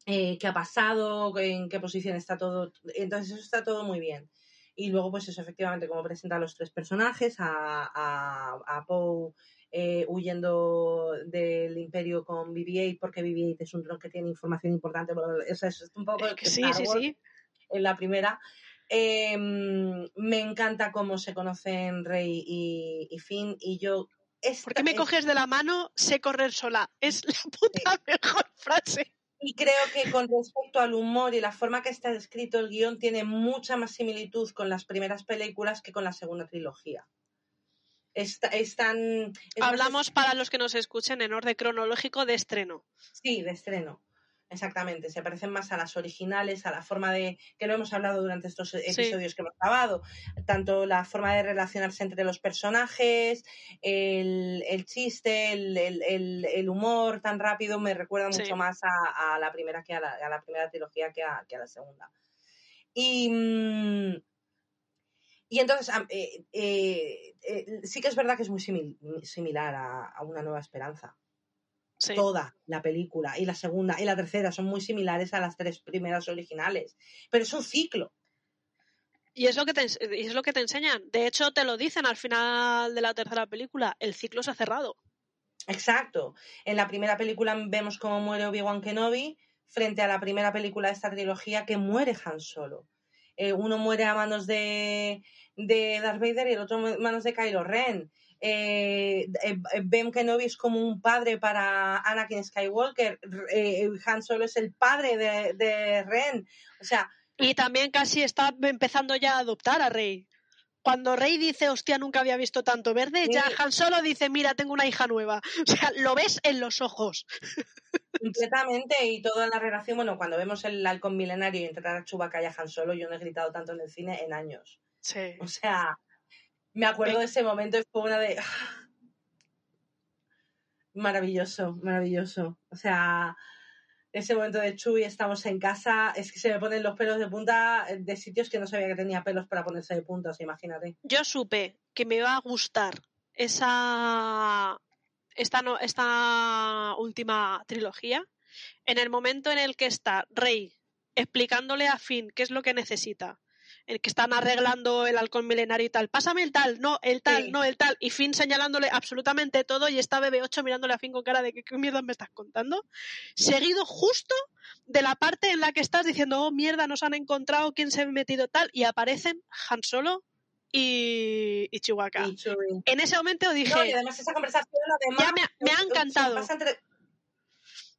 eh, qué ha pasado, en qué posición está todo. Entonces, eso está todo muy bien. Y luego, pues eso, efectivamente, como presenta a los tres personajes, a, a, a Poe eh, huyendo del imperio con BB-8, porque BB-8 es un dron que tiene información importante. bla, bla, bla. O sea, es un poco Es que sí, sí, sí. en la primera. Eh, me encanta cómo se conocen Rey y, y Finn. Y yo. esta ¿Por qué me es- coges de la mano? Sé correr sola. Es la puta mejor frase. Y creo que con respecto al humor y la forma que está escrito el guion, tiene mucha más similitud con las primeras películas que con la segunda trilogía. Está, es más Hablamos para los que nos escuchen en orden cronológico de estreno. Sí, de estreno. Exactamente, se parecen más a las originales, a la forma de, que lo hemos hablado durante estos episodios que hemos grabado, tanto la forma de relacionarse entre los personajes, el, el chiste, el, el- el- humor tan rápido, me recuerda Sí. mucho más a, a la primera que a la, a la primera trilogía que a, que a la segunda. Y, mm, y entonces, eh, eh, eh, sí que es verdad que es muy simil- similar a, a Una Nueva Esperanza Sí. toda la película y la segunda y la tercera son muy similares a las tres primeras originales, pero es un ciclo. Y es lo que te, y es lo que te enseñan. De hecho, te lo dicen al final de la tercera película. El ciclo se ha cerrado. Exacto. En la primera película vemos cómo muere Obi-Wan Kenobi frente a la primera película de esta trilogía que muere Han Solo. Eh, uno muere a manos de, de Darth Vader y el otro a manos de Kylo Ren. Eh, eh, Ben Kenobi es como un padre para Anakin Skywalker. Eh, Han Solo es el padre de, de Ren. O sea, Y también casi está empezando ya a adoptar a Rey. Cuando Rey dice, hostia, nunca había visto tanto verde, ya. Han Solo dice, mira, tengo una hija nueva. O sea, lo ves en los ojos. Completamente, y toda la relación, bueno, cuando vemos el halcón milenario y entrar a Chewbacca y a Han Solo, yo no he gritado tanto en el cine en años. Sí. O sea, me acuerdo de ese momento y fue una de... Maravilloso, maravilloso. O sea, ese momento de Chewie, estamos en casa, es que se me ponen los pelos de punta de sitios que no sabía que tenía pelos para ponerse de punta, o sea, imagínate. Yo supe que me iba a gustar esa esta, no- esta última trilogía en el momento en el que está Rey explicándole a Finn qué es lo que necesita. El que están arreglando el halcón milenario y tal. Pásame el tal, no, el tal, Sí. no, el tal. Y Finn señalándole absolutamente todo y está BB8 mirándole a Finn con cara de que qué mierda me estás contando. Seguido justo de la parte en la que estás diciendo, oh mierda, nos han encontrado, quién se ha metido tal. Y aparecen Han Solo y, Chewie. En ese momento dije, No, y además esa conversación, además, ya me, ha- me ha se- se encantado. pasa entre-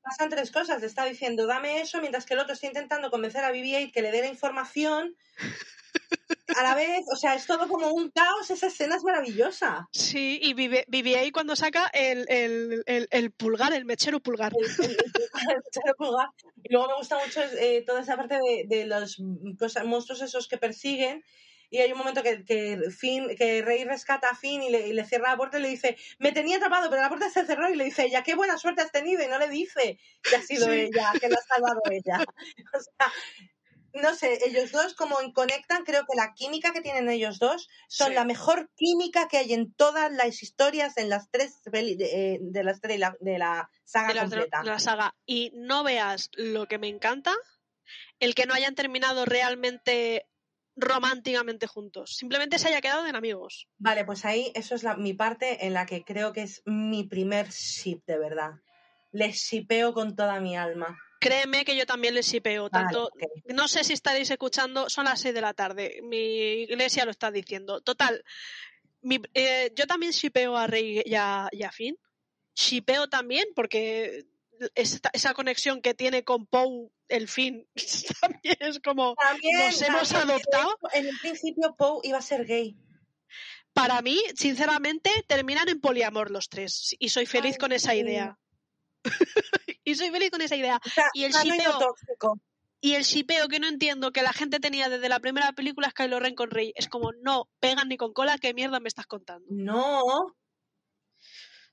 pasan tres cosas. Le está diciendo, dame eso, mientras que el otro está intentando convencer a BB-8 que le dé la información. A la vez, o sea, es todo como un caos. Esa escena es maravillosa. Sí, y BB-8 cuando saca el, el, el, el, pulgar, el mechero pulgar. pulgar. Y luego me gusta mucho eh, toda esa parte de, de los cosas, monstruos esos que persiguen y hay un momento que, que, que Rey rescata a Finn y le, y le, cierra la puerta y le dice, me tenía atrapado, pero la puerta se cerró y le dice, ya qué buena suerte has tenido y no le dice que ha sido sí. ella, que lo ha salvado ella. O sea, no sé, ellos dos como conectan, creo que la química que tienen ellos dos son sí. la mejor química que hay en todas las historias, en las tres de, eh, de las tres de la saga de la, completa. De la saga. Y no veas lo que me encanta, el que no hayan terminado realmente románticamente juntos. Simplemente se haya quedado en amigos. Vale, pues ahí eso es la, mi parte en la que creo que es mi primer ship de verdad. Les shipeo con toda mi alma. Créeme que yo también les. Tanto, vale, okay. No sé si estaréis escuchando, son las 6 de la tarde. Mi iglesia lo está diciendo. Total, mi, eh, yo también shipeo a Rey y a, y a Finn. Shipeo también porque esa, esa conexión que tiene con Poe el fin también es como también, nos hemos también, adoptado. En el principio Poe iba a ser gay. Para mí, sinceramente, terminan en poliamor los tres y soy feliz Ay, con esa sí. idea. y soy feliz con esa idea. O sea, y el shipeo y el shipeo que no entiendo que la gente tenía desde la primera película es Kylo Ren con Rey. Es como, no, pegan ni con cola, ¿qué mierda me estás contando? No,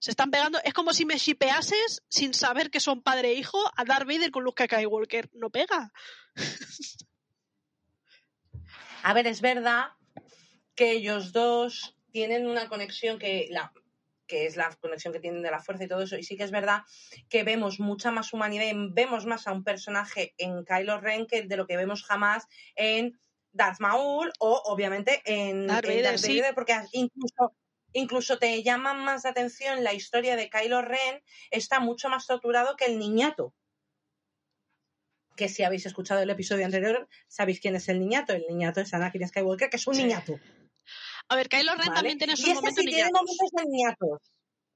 se están pegando. Es como si me shipeases sin saber que son padre e hijo a Darth Vader con Luke Skywalker. No pega. A ver, es verdad que ellos dos tienen una conexión que la que es la conexión que tienen de la fuerza y todo eso, y sí que es verdad que vemos mucha más humanidad, vemos más a un personaje en Kylo Ren que de lo que vemos jamás en Darth Maul o obviamente en Darth Vader, en Darth Vader sí. porque incluso incluso te llama más la atención la historia de Kylo Ren, está mucho más torturado que el niñato. Que si habéis escuchado el episodio anterior, sabéis quién es el niñato. El niñato es Anakin Skywalker, que es un sí. niñato. A ver, Kylo Ren ¿vale? también tiene sus y momentos sí tiene momentos de niñatos.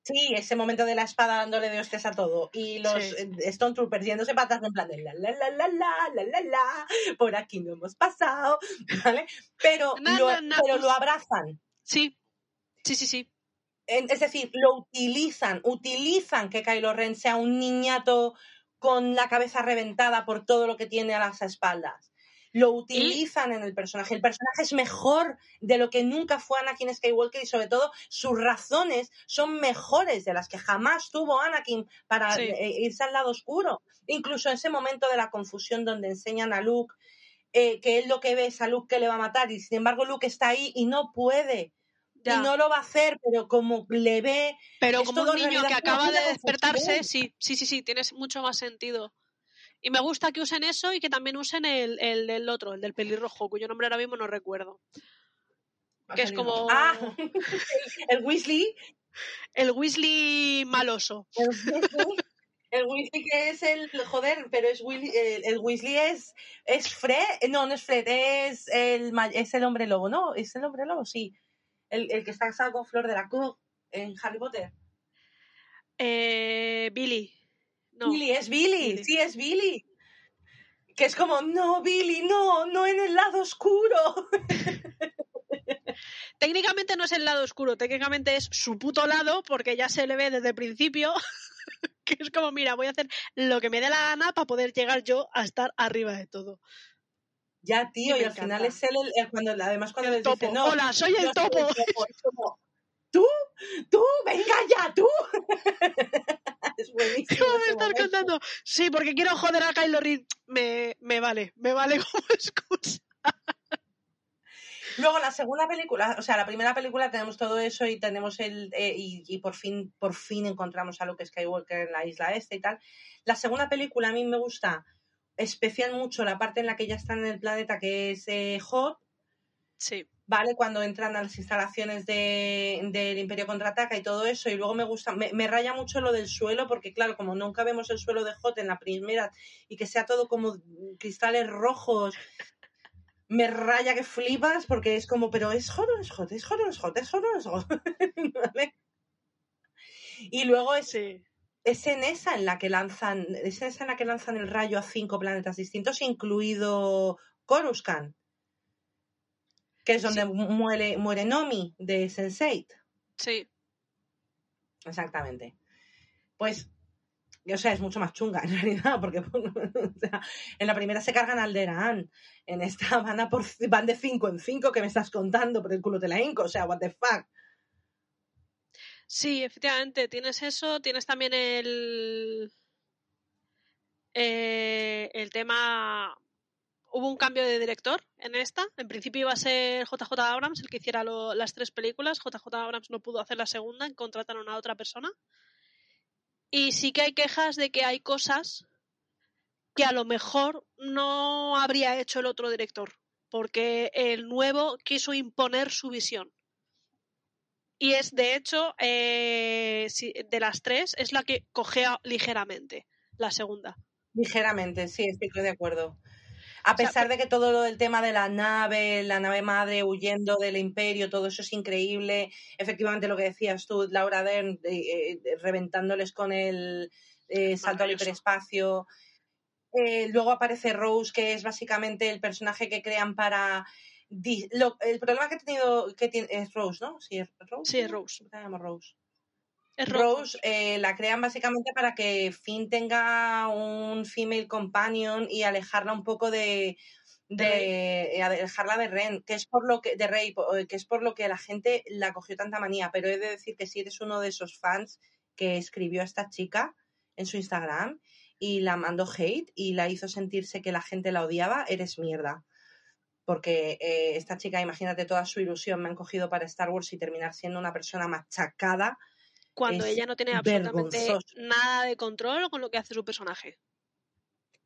Sí, ese momento de la espada dándole de hostias a todo. Y los sí. Stone Troopers yéndose patas en plan de la la la la la la la la por aquí no hemos pasado, ¿vale? Pero, no, lo, no, no, pero pues... lo abrazan. Sí, Sí, sí, sí. Es decir, lo utilizan, utilizan que Kylo Ren sea un niñato con la cabeza reventada por todo lo que tiene a las espaldas. Lo utilizan ¿Y? en el personaje. El personaje es mejor de lo que nunca fue Anakin Skywalker y sobre todo sus razones son mejores de las que jamás tuvo Anakin para sí. irse al lado oscuro. Incluso en ese momento de la confusión donde enseñan a Luke eh, que él lo que ve es a Luke que le va a matar y sin embargo Luke está ahí y no puede ya. y no lo va a hacer, pero como le ve. Pero como un niño que acaba de despertarse, sí, sí, sí, sí, tienes mucho más sentido. Y me gusta que usen eso y que también usen el, el, el otro, el del pelirrojo, cuyo nombre ahora mismo no recuerdo. Que es como. Ah, el Weasley. El Weasley maloso. El Weasley, el Weasley que es el. Joder, pero es el, el Weasley es. Es Fred. No, no es Fred, es el, es el hombre lobo, ¿no? Es el hombre lobo, sí el, el que está casado con Flor de la Cour en Harry Potter. Eh, Billy. No. Billy, es Billy. Billy, sí, es Billy. Que es como, no, Billy, no, no en el lado oscuro. técnicamente no es el lado oscuro, técnicamente es su puto lado, porque ya se le ve desde el principio que es como, mira, voy a hacer lo que me dé la gana para poder llegar yo a estar arriba de todo. Ya, tío, y, y al encanta. final es él el, el, cuando además cuando el les topo. dice, no, hola, soy el topo. Soy el topo. Tú, tú, venga ya, tú. es buenísimo. ¿Cómo me estás contando? Sí, porque quiero joder a Kylo Ren. Me, me vale, me vale como excusa. Luego la segunda película, o sea, la primera película tenemos todo eso y tenemos el eh, y, y, por fin por fin encontramos a Luke Skywalker en la isla este y tal. La segunda película a mí me gusta especial mucho la parte en la que ya están en el planeta que es eh, Hot. Sí. ¿Vale? Cuando entran a las instalaciones de, del Imperio Contraataca y todo eso. Y luego me gusta, me, me, raya mucho lo del suelo, porque claro, como nunca vemos el suelo de Hot en la primera y que sea todo como cristales rojos, me raya que flipas porque es como, pero es Hot o es Hot, es Hot o es Hot, es Hot o es Hot. ¿Vale? Y luego es, sí es en esa en la que lanzan, es esa en la que lanzan el rayo a cinco planetas distintos, incluido Coruscant, que es donde muere, muere Nomi de Sense8. Sí. Exactamente. Pues, o sea, es mucho más chunga en realidad, porque en la primera se cargan Alderaan, en esta van, a por, van de 5 en 5 que me estás contando, por el culo te la inco, o sea, what the fuck. Sí, efectivamente, tienes eso, tienes también el, eh, el tema hubo un cambio de director en esta. En principio iba a ser JJ Abrams el que hiciera las tres películas. JJ Abrams no pudo hacer la segunda, contrataron a otra persona. Y sí que hay quejas de que hay cosas que a lo mejor no habría hecho el otro director, porque el nuevo quiso imponer su visión. Y es, de hecho, eh, de las tres, es la que cogea ligeramente, la segunda. Ligeramente, sí, estoy de acuerdo. A pesar de que todo lo del tema de la nave, la nave madre huyendo del imperio, todo eso es increíble. Efectivamente, lo que decías tú, Laura Dern, eh, reventándoles con el eh, salto al hiperespacio. Eh, luego aparece Rose, que es básicamente el personaje que crean para. el problema que he tenido que tiene, es Rose, ¿no? Sí, es Rose. Sí, es Rose. Rose. Rose eh, la crean básicamente para que Finn tenga un female companion y alejarla un poco de, de eh, alejarla de Ren, que es por lo que de Rey, eh, que es por lo que la gente la cogió tanta manía, pero he de decir que si eres uno de esos fans que escribió a esta chica en su Instagram y la mandó hate y la hizo sentirse que la gente la odiaba, eres mierda. Porque esta chica, imagínate toda su ilusión, me han cogido para Star Wars y terminar siendo una persona machacada cuando ella no tiene absolutamente nada de control con lo que hace su personaje.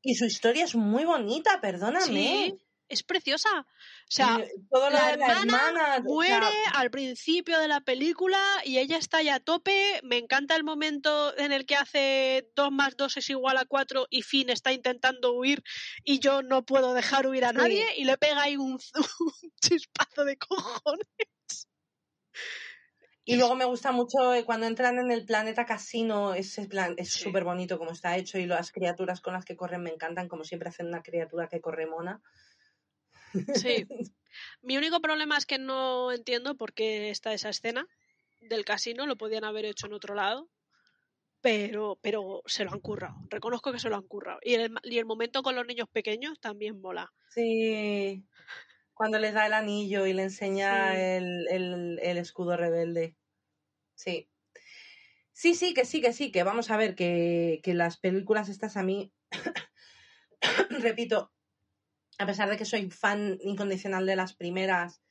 Y su historia es muy bonita, perdóname. Sí, es preciosa. O sea, la, hermana muere al principio de la película y ella está ya a tope. Me encanta el momento en el que hace 2 más 2 es igual a 4 y Finn está intentando huir y yo no puedo dejar huir a nadie y le pega ahí un, un chispazo de cojones. Y luego me gusta mucho eh, cuando entran en el planeta casino, ese plan es súper bonito como está hecho y las criaturas con las que corren me encantan, como siempre hacen una criatura que corre mona. Sí. Mi único problema es que no entiendo por qué está esa escena del casino, lo podían haber hecho en otro lado, pero, pero se lo han currado. Reconozco que se lo han currado. Y el, y el momento con los niños pequeños también mola. Sí cuando les da el anillo y le enseña el, escudo rebelde. Sí. Sí, sí, que sí, que sí, que vamos a ver que, las películas estas a mí, repito, a pesar de que soy fan incondicional de las primeras,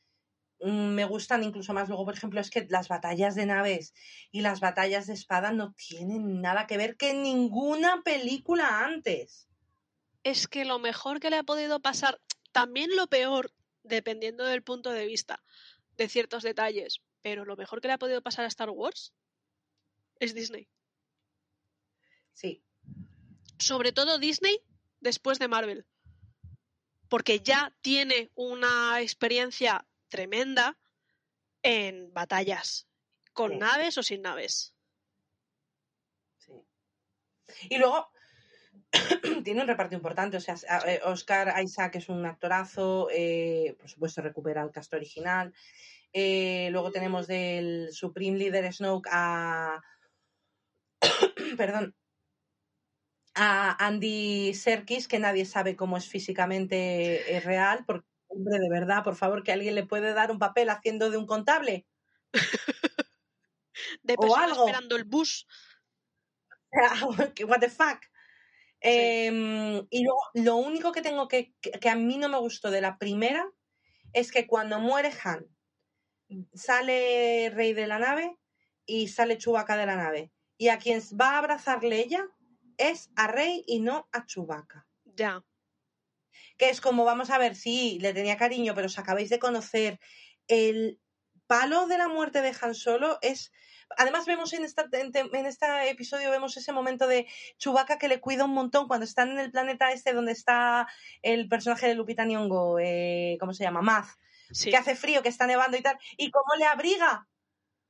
mm, me gustan incluso más. Luego, por ejemplo, es que las batallas de naves y las batallas de espada no tienen nada que ver que ninguna película antes. Es que lo mejor que le ha podido pasar, también lo peor, dependiendo del punto de vista de ciertos detalles. Pero lo mejor que le ha podido pasar a Star Wars es Disney. Sí. Sobre todo Disney después de Marvel. Porque ya tiene una experiencia tremenda en batallas, con naves o sin naves. Sí. Y luego, tiene un reparto importante. O sea, eh, Oscar Isaac es un actorazo, eh, por supuesto recupera el cast original. Eh, luego tenemos del Supreme Leader Snoke a. Perdón. A Andy Serkis, que nadie sabe cómo es físicamente real. Porque, hombre, de verdad, por favor, que alguien le puede dar un papel haciendo de un contable. de o algo. esperando el bus. What the fuck. Em, y luego, lo único que tengo que, que, a mí no me gustó de la primera es que cuando muere Han, sale Rey de la nave y sale Chubaca de la nave. Y a quien va a abrazarle ella es a Rey y no a Chubaca. Ya. Que es como, vamos a ver, sí, le tenía cariño, pero os acabáis de conocer. El palo de la muerte de Han Solo es Además vemos en, esta, en, este episodio vemos ese momento de Chewbacca que le cuida un montón cuando están en el planeta este donde está el personaje de Lupita Nyong'o, eh, ¿cómo se llama? Maz. Que hace frío, que está nevando y tal. ¿Y cómo le abriga?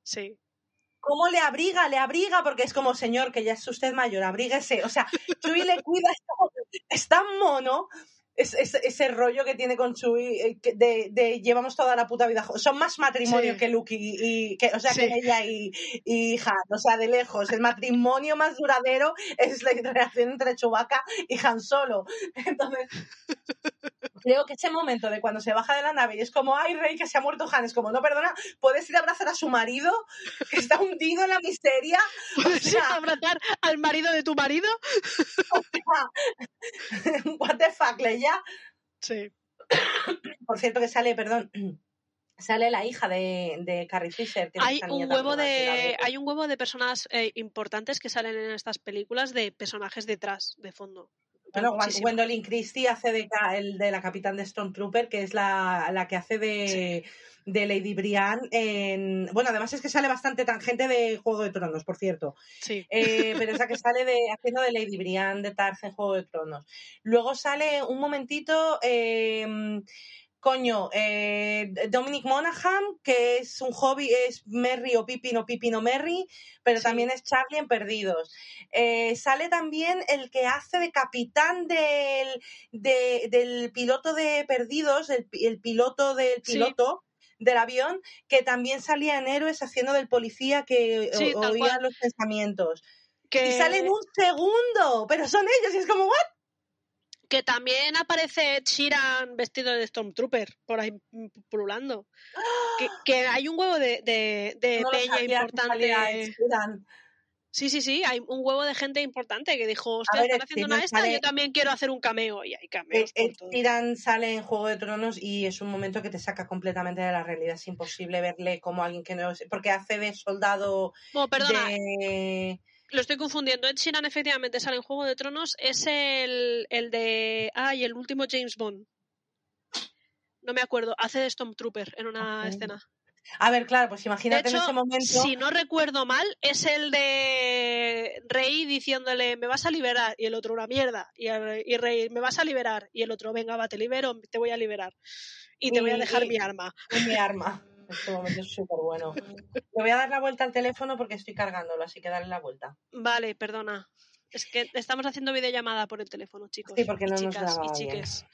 Sí. cómo le abriga, le abriga, porque es como, señor, que ya es usted mayor, abríguese. O sea, Chuy le cuida, es, tan mono, es, es- ese rollo que tiene con Chuy, eh, de, de llevamos toda la puta vida. Son más matrimonio Sí. que Luke y, y- que, o sea, Sí. que ella y, y Han, o sea, de lejos. El matrimonio más duradero es la relación entre Chewbacca y Han Solo. Entonces, creo que ese momento de cuando se baja de la nave y es como, ay, Rey, que se ha muerto Han, es como, no, perdona, puedes ir a abrazar a su marido, que está hundido en la miseria. O ¿Puedes sea, abrazar al marido de tu marido? what the fuck, Leia. Sí. Por cierto, que sale, perdón, sale la hija de, de Carrie Fisher. que Hay un huevo de hay un huevo de personas eh, importantes que salen en estas películas de personajes detrás, de fondo. Bueno, muchísimo. Gwendolyn Christie hace de, el, de la capitán de Stormtrooper, que es la, la que hace de, de Lady en... Bueno, además es que sale bastante tangente de Juego de Tronos, por cierto. Sí. Eh, pero es la que sale de, haciendo de Lady Brienne de Tarth en Juego de Tronos. Luego sale un momentito, eh, coño, eh, Dominic Monaghan, que es un hobby, es Merry o Pippin o Pippin o Merry, pero Sí. también es Charlie en Perdidos. Eh, sale también el que hace de capitán del, de- del piloto de Perdidos, el, el piloto del Sí. piloto. del avión que también salía en Héroes haciendo del policía que Sí, oía los pensamientos. Que, Y salen un segundo, pero son ellos, y es como, ¿what? Que también aparece Ed Sheeran vestido de Stormtrooper por ahí mm, pululando. Que, que hay un huevo de, de, de No lo peña Ed importante. Sí, sí, sí, hay un huevo de gente importante que dijo, hostia, están Ed haciendo una esta, sale- yo también quiero hacer un cameo. Y hay cameos Ed todo. Sheeran sale en Juego de Tronos y es un momento que te saca completamente de la realidad. Es imposible verle como alguien que no es. Porque hace de soldado Bueno, perdona, de. Lo estoy confundiendo. Ed Sheeran efectivamente sale en Juego de Tronos, es el, el de... Ay, el último James Bond. No me acuerdo, hace de Stormtrooper en una escena. A ver, claro, pues imagínate hecho, en ese momento. si no recuerdo mal, es el de Rey diciéndole, me vas a liberar, y el otro, una mierda, y, el- y Rey, me vas a liberar, y el otro, venga, va, te libero, te voy a liberar, y te voy a Y- dejar y- mi arma. mi arma. Este momento es súper bueno. Le voy a dar la vuelta al teléfono porque estoy cargándolo, así que dale la vuelta. Vale, perdona. Es que estamos haciendo videollamada por el teléfono, chicos. Sí, porque y no nos chicas, grababa y bien. chiques.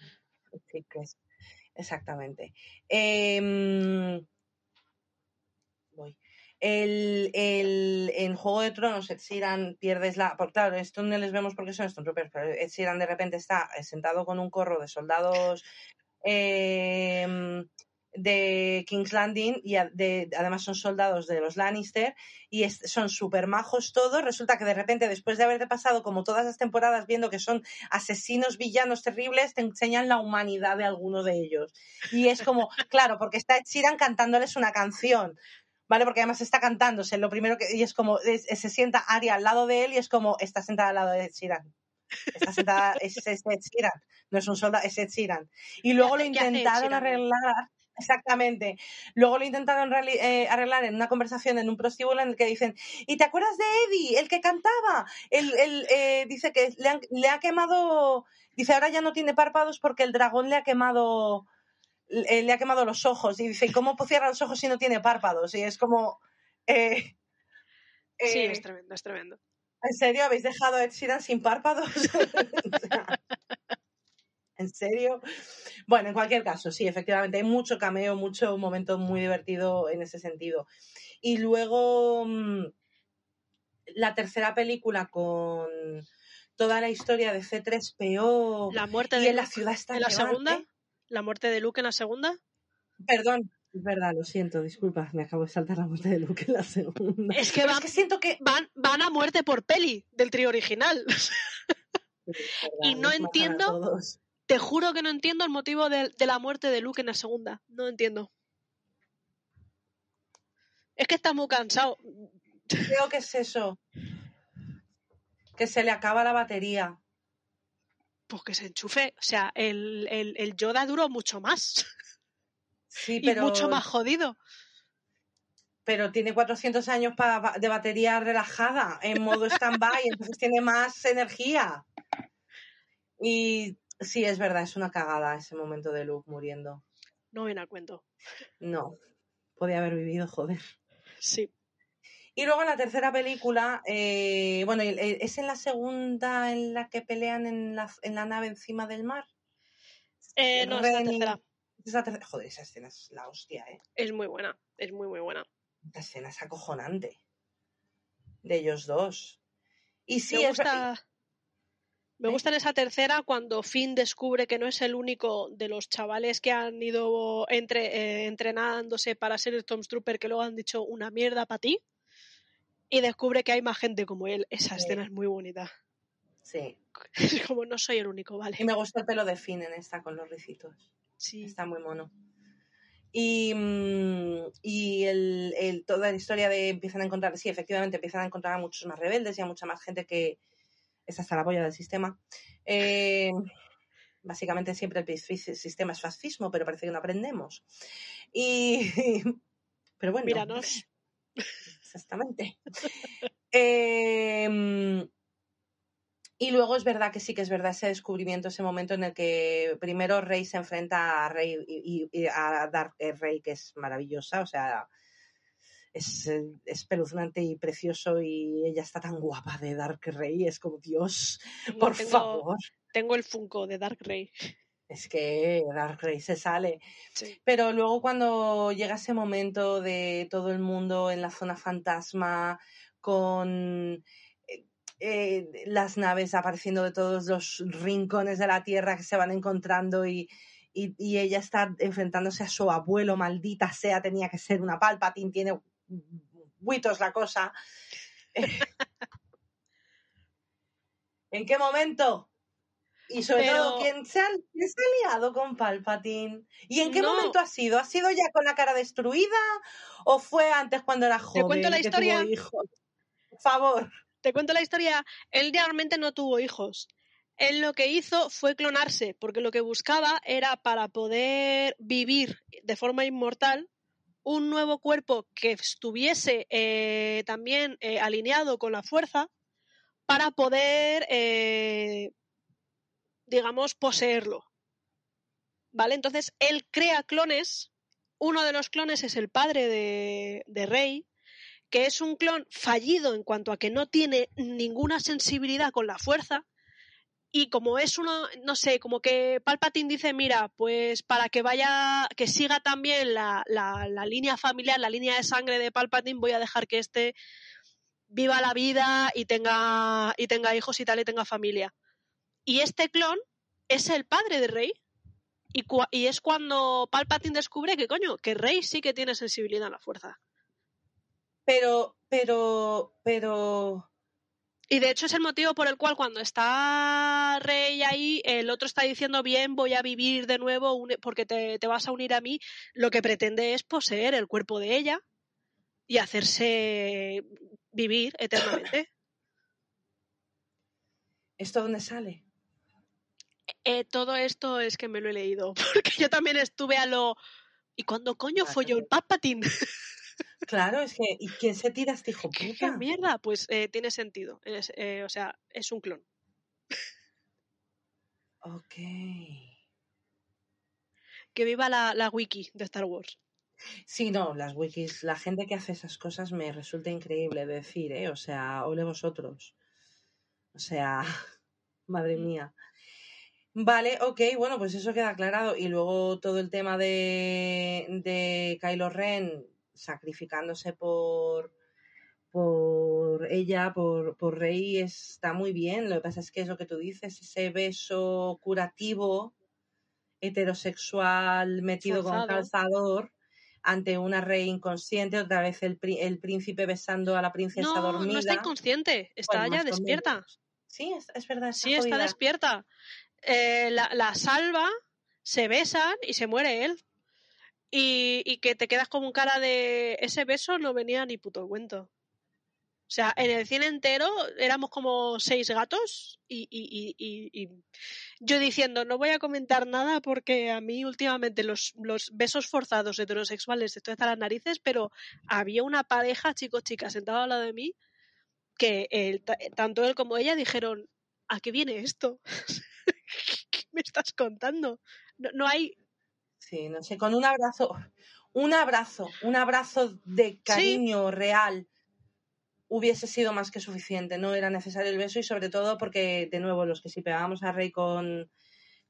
Sí, que es- Exactamente. Em, voy. El, el- en Juego de Tronos, Ed Sheeran pierdes la. Por, claro, esto no les vemos porque son Stormtroopers, pero Ed Sheeran de repente está eh, sentado con un corro de soldados em, de King's Landing y de- además son soldados de los Lannister y es- son súper majos todos. Resulta que de repente, después de haberte pasado como todas las temporadas viendo que son asesinos, villanos terribles, te enseñan la humanidad de alguno de ellos. Y es como, claro, porque está Sheeran cantándoles una canción. ¿Vale? Porque además está cantándose. Lo primero que. Y es como. es- se sienta Aria al lado de él y es como. Está sentada al lado de Ed Sheeran. Está sentada. es, es Ed Sheeran. No es un soldado, es Ed Sheeran. Y luego lo intentaron arreglar. Exactamente. Luego lo intentaron eh, arreglar en una conversación en un prostíbulo en el que dicen, ¿y te acuerdas de Eddie, el que cantaba? El, el, eh, dice que le, han- le ha quemado, dice, ahora ya no tiene párpados porque el dragón le ha quemado, le, le ha quemado los ojos. Y dice, ¿y cómo cierra los ojos si no tiene párpados? Y es como, eh, Sí, eh, es tremendo, es tremendo. ¿En serio habéis dejado a Ed Sheeran sin párpados? ¿En serio? Bueno, en cualquier caso, sí, efectivamente, hay mucho cameo, mucho momento muy divertido en ese sentido. Y luego mm, la tercera película con toda la historia de C3PO La muerte y de en la ciudad está en la segunda, la muerte de Luke en la segunda. Perdón, es verdad, lo siento, disculpa, me acabo de saltar la muerte de Luke en la segunda. Es que van, es que siento que... van, van a muerte por peli del trío original. Y no entiendo. Te juro que no entiendo el motivo de, de la muerte de Luke en la segunda. No entiendo. Es que está muy cansado. Creo que es eso. Que se le acaba la batería. Pues que se enchufe. O sea, el, el, el Yoda duró mucho más. Sí, Y pero, mucho más jodido. pero tiene 400 años pa- de batería relajada en modo stand-by, entonces tiene más energía. Y sí, es verdad, es una cagada ese momento de Luke muriendo. No viene a cuento. No, podía haber vivido, joder. Sí. Y luego en la tercera película, eh, bueno, ¿es en la segunda en la que pelean en la, en la nave encima del mar? Eh, no, es la tercera. Esa Joder, esa escena es la hostia, ¿eh? Es muy buena, es muy, muy buena. La escena es acojonante. De ellos dos. Y sí, me gusta, me gusta en esa tercera cuando Finn descubre que no es el único de los chavales que han ido entre, eh, entrenándose para ser Stormtrooper que luego han dicho una mierda para ti. Y descubre que hay más gente como él. Esa escena es muy bonita. Sí. Es como no soy el único, vale. Y me gusta el pelo de Finn en esta con los ricitos. Sí. Está muy mono. Y, mm, y el, toda la historia de empiezan a encontrar, sí, efectivamente, empiezan a encontrar a muchos más rebeldes y a mucha más gente que es hasta la polla del sistema. Eh, básicamente siempre el sistema es fascismo, pero parece que no aprendemos. Y, pero bueno. Míranos. Exactamente. eh, y luego es verdad que sí que es verdad ese descubrimiento, ese momento en el que primero Rey se enfrenta a Rey y, a Dark Rey, que es maravillosa, o sea, es espeluznante y precioso y ella está tan guapa de Dark Rey, es como Dios, por favor. Tengo el Funko de Dark Rey. Es que Dark Rey se sale. Pero luego cuando llega ese momento de todo el mundo en la zona fantasma, con eh, las naves apareciendo de todos los rincones de la Tierra que se van encontrando y, ella está enfrentándose a su abuelo, maldita sea, tenía que ser una Palpatine, tiene huitos la cosa. ¿En qué momento? Y sobre todo, ¿quién se, ha, liado con Palpatine? ¿Y en qué momento ha sido? ¿Ha sido ya con la cara destruida? ¿O fue antes cuando era joven? ¿Te cuento la historia? Por favor te cuento la historia, él realmente no tuvo hijos. Él lo que hizo fue clonarse, porque lo que buscaba era para poder vivir de forma inmortal un nuevo cuerpo que estuviese eh, también eh, alineado con la fuerza para poder, eh, digamos, poseerlo. ¿Vale? Entonces él crea clones. Uno de los clones es el padre de, de Rey, que es un clon fallido en cuanto a que no tiene ninguna sensibilidad con la fuerza. Y como es uno, no sé, como que Palpatine dice, mira, pues para que vaya, que siga también la, la, línea familiar, la línea de sangre de Palpatine, voy a dejar que este viva la vida y tenga, y tenga hijos y tal, y tenga familia. Y este clon es el padre de Rey. Y, y es cuando Palpatine descubre que, coño, que Rey sí que tiene sensibilidad a la fuerza. Pero, pero, pero. Y de hecho es el motivo por el cual cuando está Rey ahí, el otro está diciendo, bien, voy a vivir de nuevo porque te, vas a unir a mí. Lo que pretende es poseer el cuerpo de ella y hacerse vivir eternamente. ¿Esto dónde sale? Eh, todo esto es que me lo he leído, porque yo también estuve a lo... ¿Y cuando coño fue yo el Papatín? Claro, es que, ¿y quién se tira este hijo puta? ¿Qué, mierda? Pues eh, tiene sentido. Eh, o sea, es un clon. Ok. Que viva la, la, wiki de Star Wars. Sí, no, las wikis, la gente que hace esas cosas me resulta increíble decir, ¿eh? O sea, ole vosotros. O sea, madre mm. mía. Vale, ok, bueno, pues eso queda aclarado. Y luego todo el tema de, de Kylo Ren, sacrificándose por, por ella, por, por Rey, está muy bien. Lo que pasa es que es lo que tú dices, ese beso curativo, heterosexual, metido con calzador, ante una rey inconsciente, otra vez el, el príncipe besando a la princesa no, dormida. No está inconsciente, está ya despierta. Sí, es, verdad. sí, está despierta. Eh, la, la salva, se besan y se muere él y, que te quedas como un cara de ese beso no venía ni puto cuento. O sea, en el cine entero éramos como seis gatos y, y, y, yo diciendo, no voy a comentar nada porque a mí últimamente los, besos forzados heterosexuales estoy hasta las narices, pero había una pareja, chicos, chicas, sentados al lado de mí, que tanto él como ella dijeron, ¿a qué viene esto? ¿Qué me estás contando? No, no hay Sí, no sé, con un abrazo, un abrazo, un abrazo de cariño real hubiese sido más que suficiente. No era necesario el beso y sobre todo porque, de nuevo, los que si pegábamos a Rey con,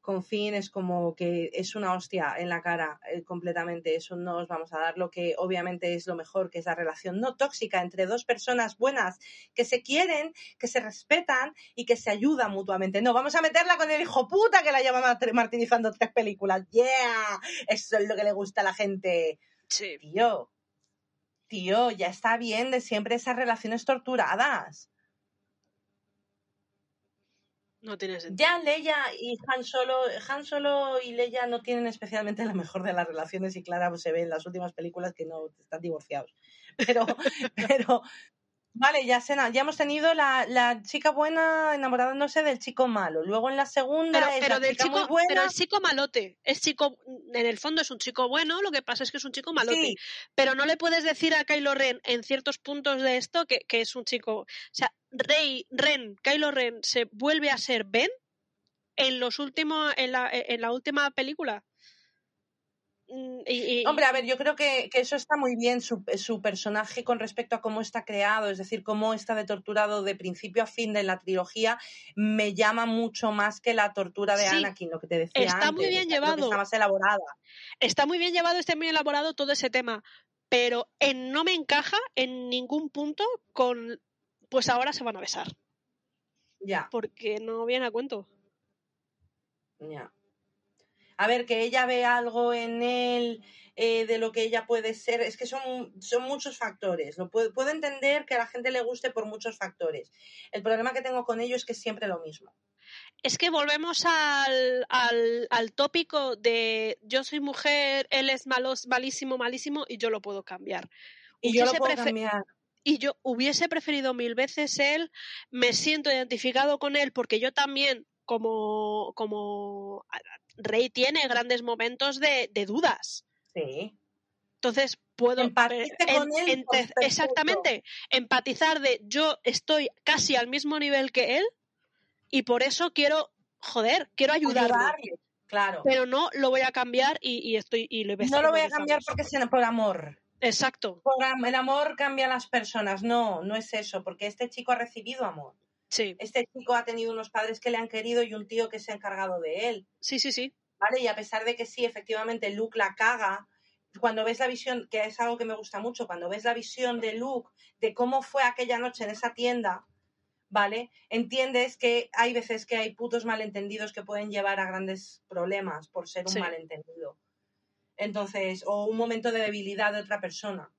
con Finn es como que es una hostia en la cara eh, completamente. Eso no os vamos a dar lo que obviamente es lo mejor, que es la relación no tóxica entre dos personas buenas que se quieren, que se respetan y que se ayudan mutuamente. No, vamos a meterla con el hijo puta que la lleva martirizando tres películas. ¡Yeah! Eso es lo que le gusta a la gente. Sí. Tío, tío, ya está bien de siempre esas relaciones torturadas. No tiene sentido. Ya Leia y Han Solo, Han Solo y Leia no tienen especialmente la mejor de las relaciones y claro se ve en las últimas películas que no están divorciados. Pero, pero, Vale, ya, Sena, ya hemos tenido la, la, chica buena enamorándose del chico malo. Luego en la segunda pero, es pero la del chica chico, muy buena. pero el chico malote. Es chico, en el fondo es un chico bueno, lo que pasa es que es un chico malote. Sí. Pero no le puedes decir a Kylo Ren en ciertos puntos de esto que, que es un chico. O sea, Rey, Ren, Kylo Ren se vuelve a ser Ben en los últimos, en la, en la última película. Mm, Y, y- Hombre, a ver, yo creo que, que eso está muy bien, su, su personaje con respecto a cómo está creado, es decir, cómo está de torturado de principio a fin de la trilogía, me llama mucho más que la tortura de Sí, Anakin, lo que te decía está muy bien llevado. Está más elaborada. está muy bien llevado, está muy elaborado todo ese tema, pero en, no me encaja en ningún punto con, pues ahora se van a besar, Ya, porque no viene a cuento. ya. A ver, que ella ve algo en él eh, de lo que ella puede ser, es que son, son muchos factores. Lo puedo, puedo entender que a la gente le guste por muchos factores. El problema que tengo con ello es que es siempre lo mismo. Es que volvemos al, al, al tópico de yo soy mujer, él es malos, malísimo, malísimo y yo lo puedo cambiar. Y yo lo Hubiese puedo cambiar. Y yo hubiese preferido mil veces él, me siento identificado con él porque yo también, como, como Rey, tiene grandes momentos de, de dudas. Sí. Entonces puedo con él, exactamente empatizar de yo estoy casi al mismo nivel que él y por eso quiero joder quiero ayudarle Ayudarle, Claro. pero no lo voy a cambiar y, y estoy y le No lo voy a cambiar porque es por amor. exacto Por el amor cambia a las personas. No, no es eso, porque este chico ha recibido amor. Sí Este chico ha tenido unos padres que le han querido y un tío que se ha encargado de él. sí sí sí ¿Vale? Y a pesar de que sí, efectivamente, Luke la caga, cuando ves la visión, que es algo que me gusta mucho, cuando ves la visión de Luke de cómo fue aquella noche en esa tienda, ¿vale? Entiendes que hay veces que hay putos malentendidos que pueden llevar a grandes problemas por ser un Sí. malentendido. Entonces, o un momento de debilidad de otra persona.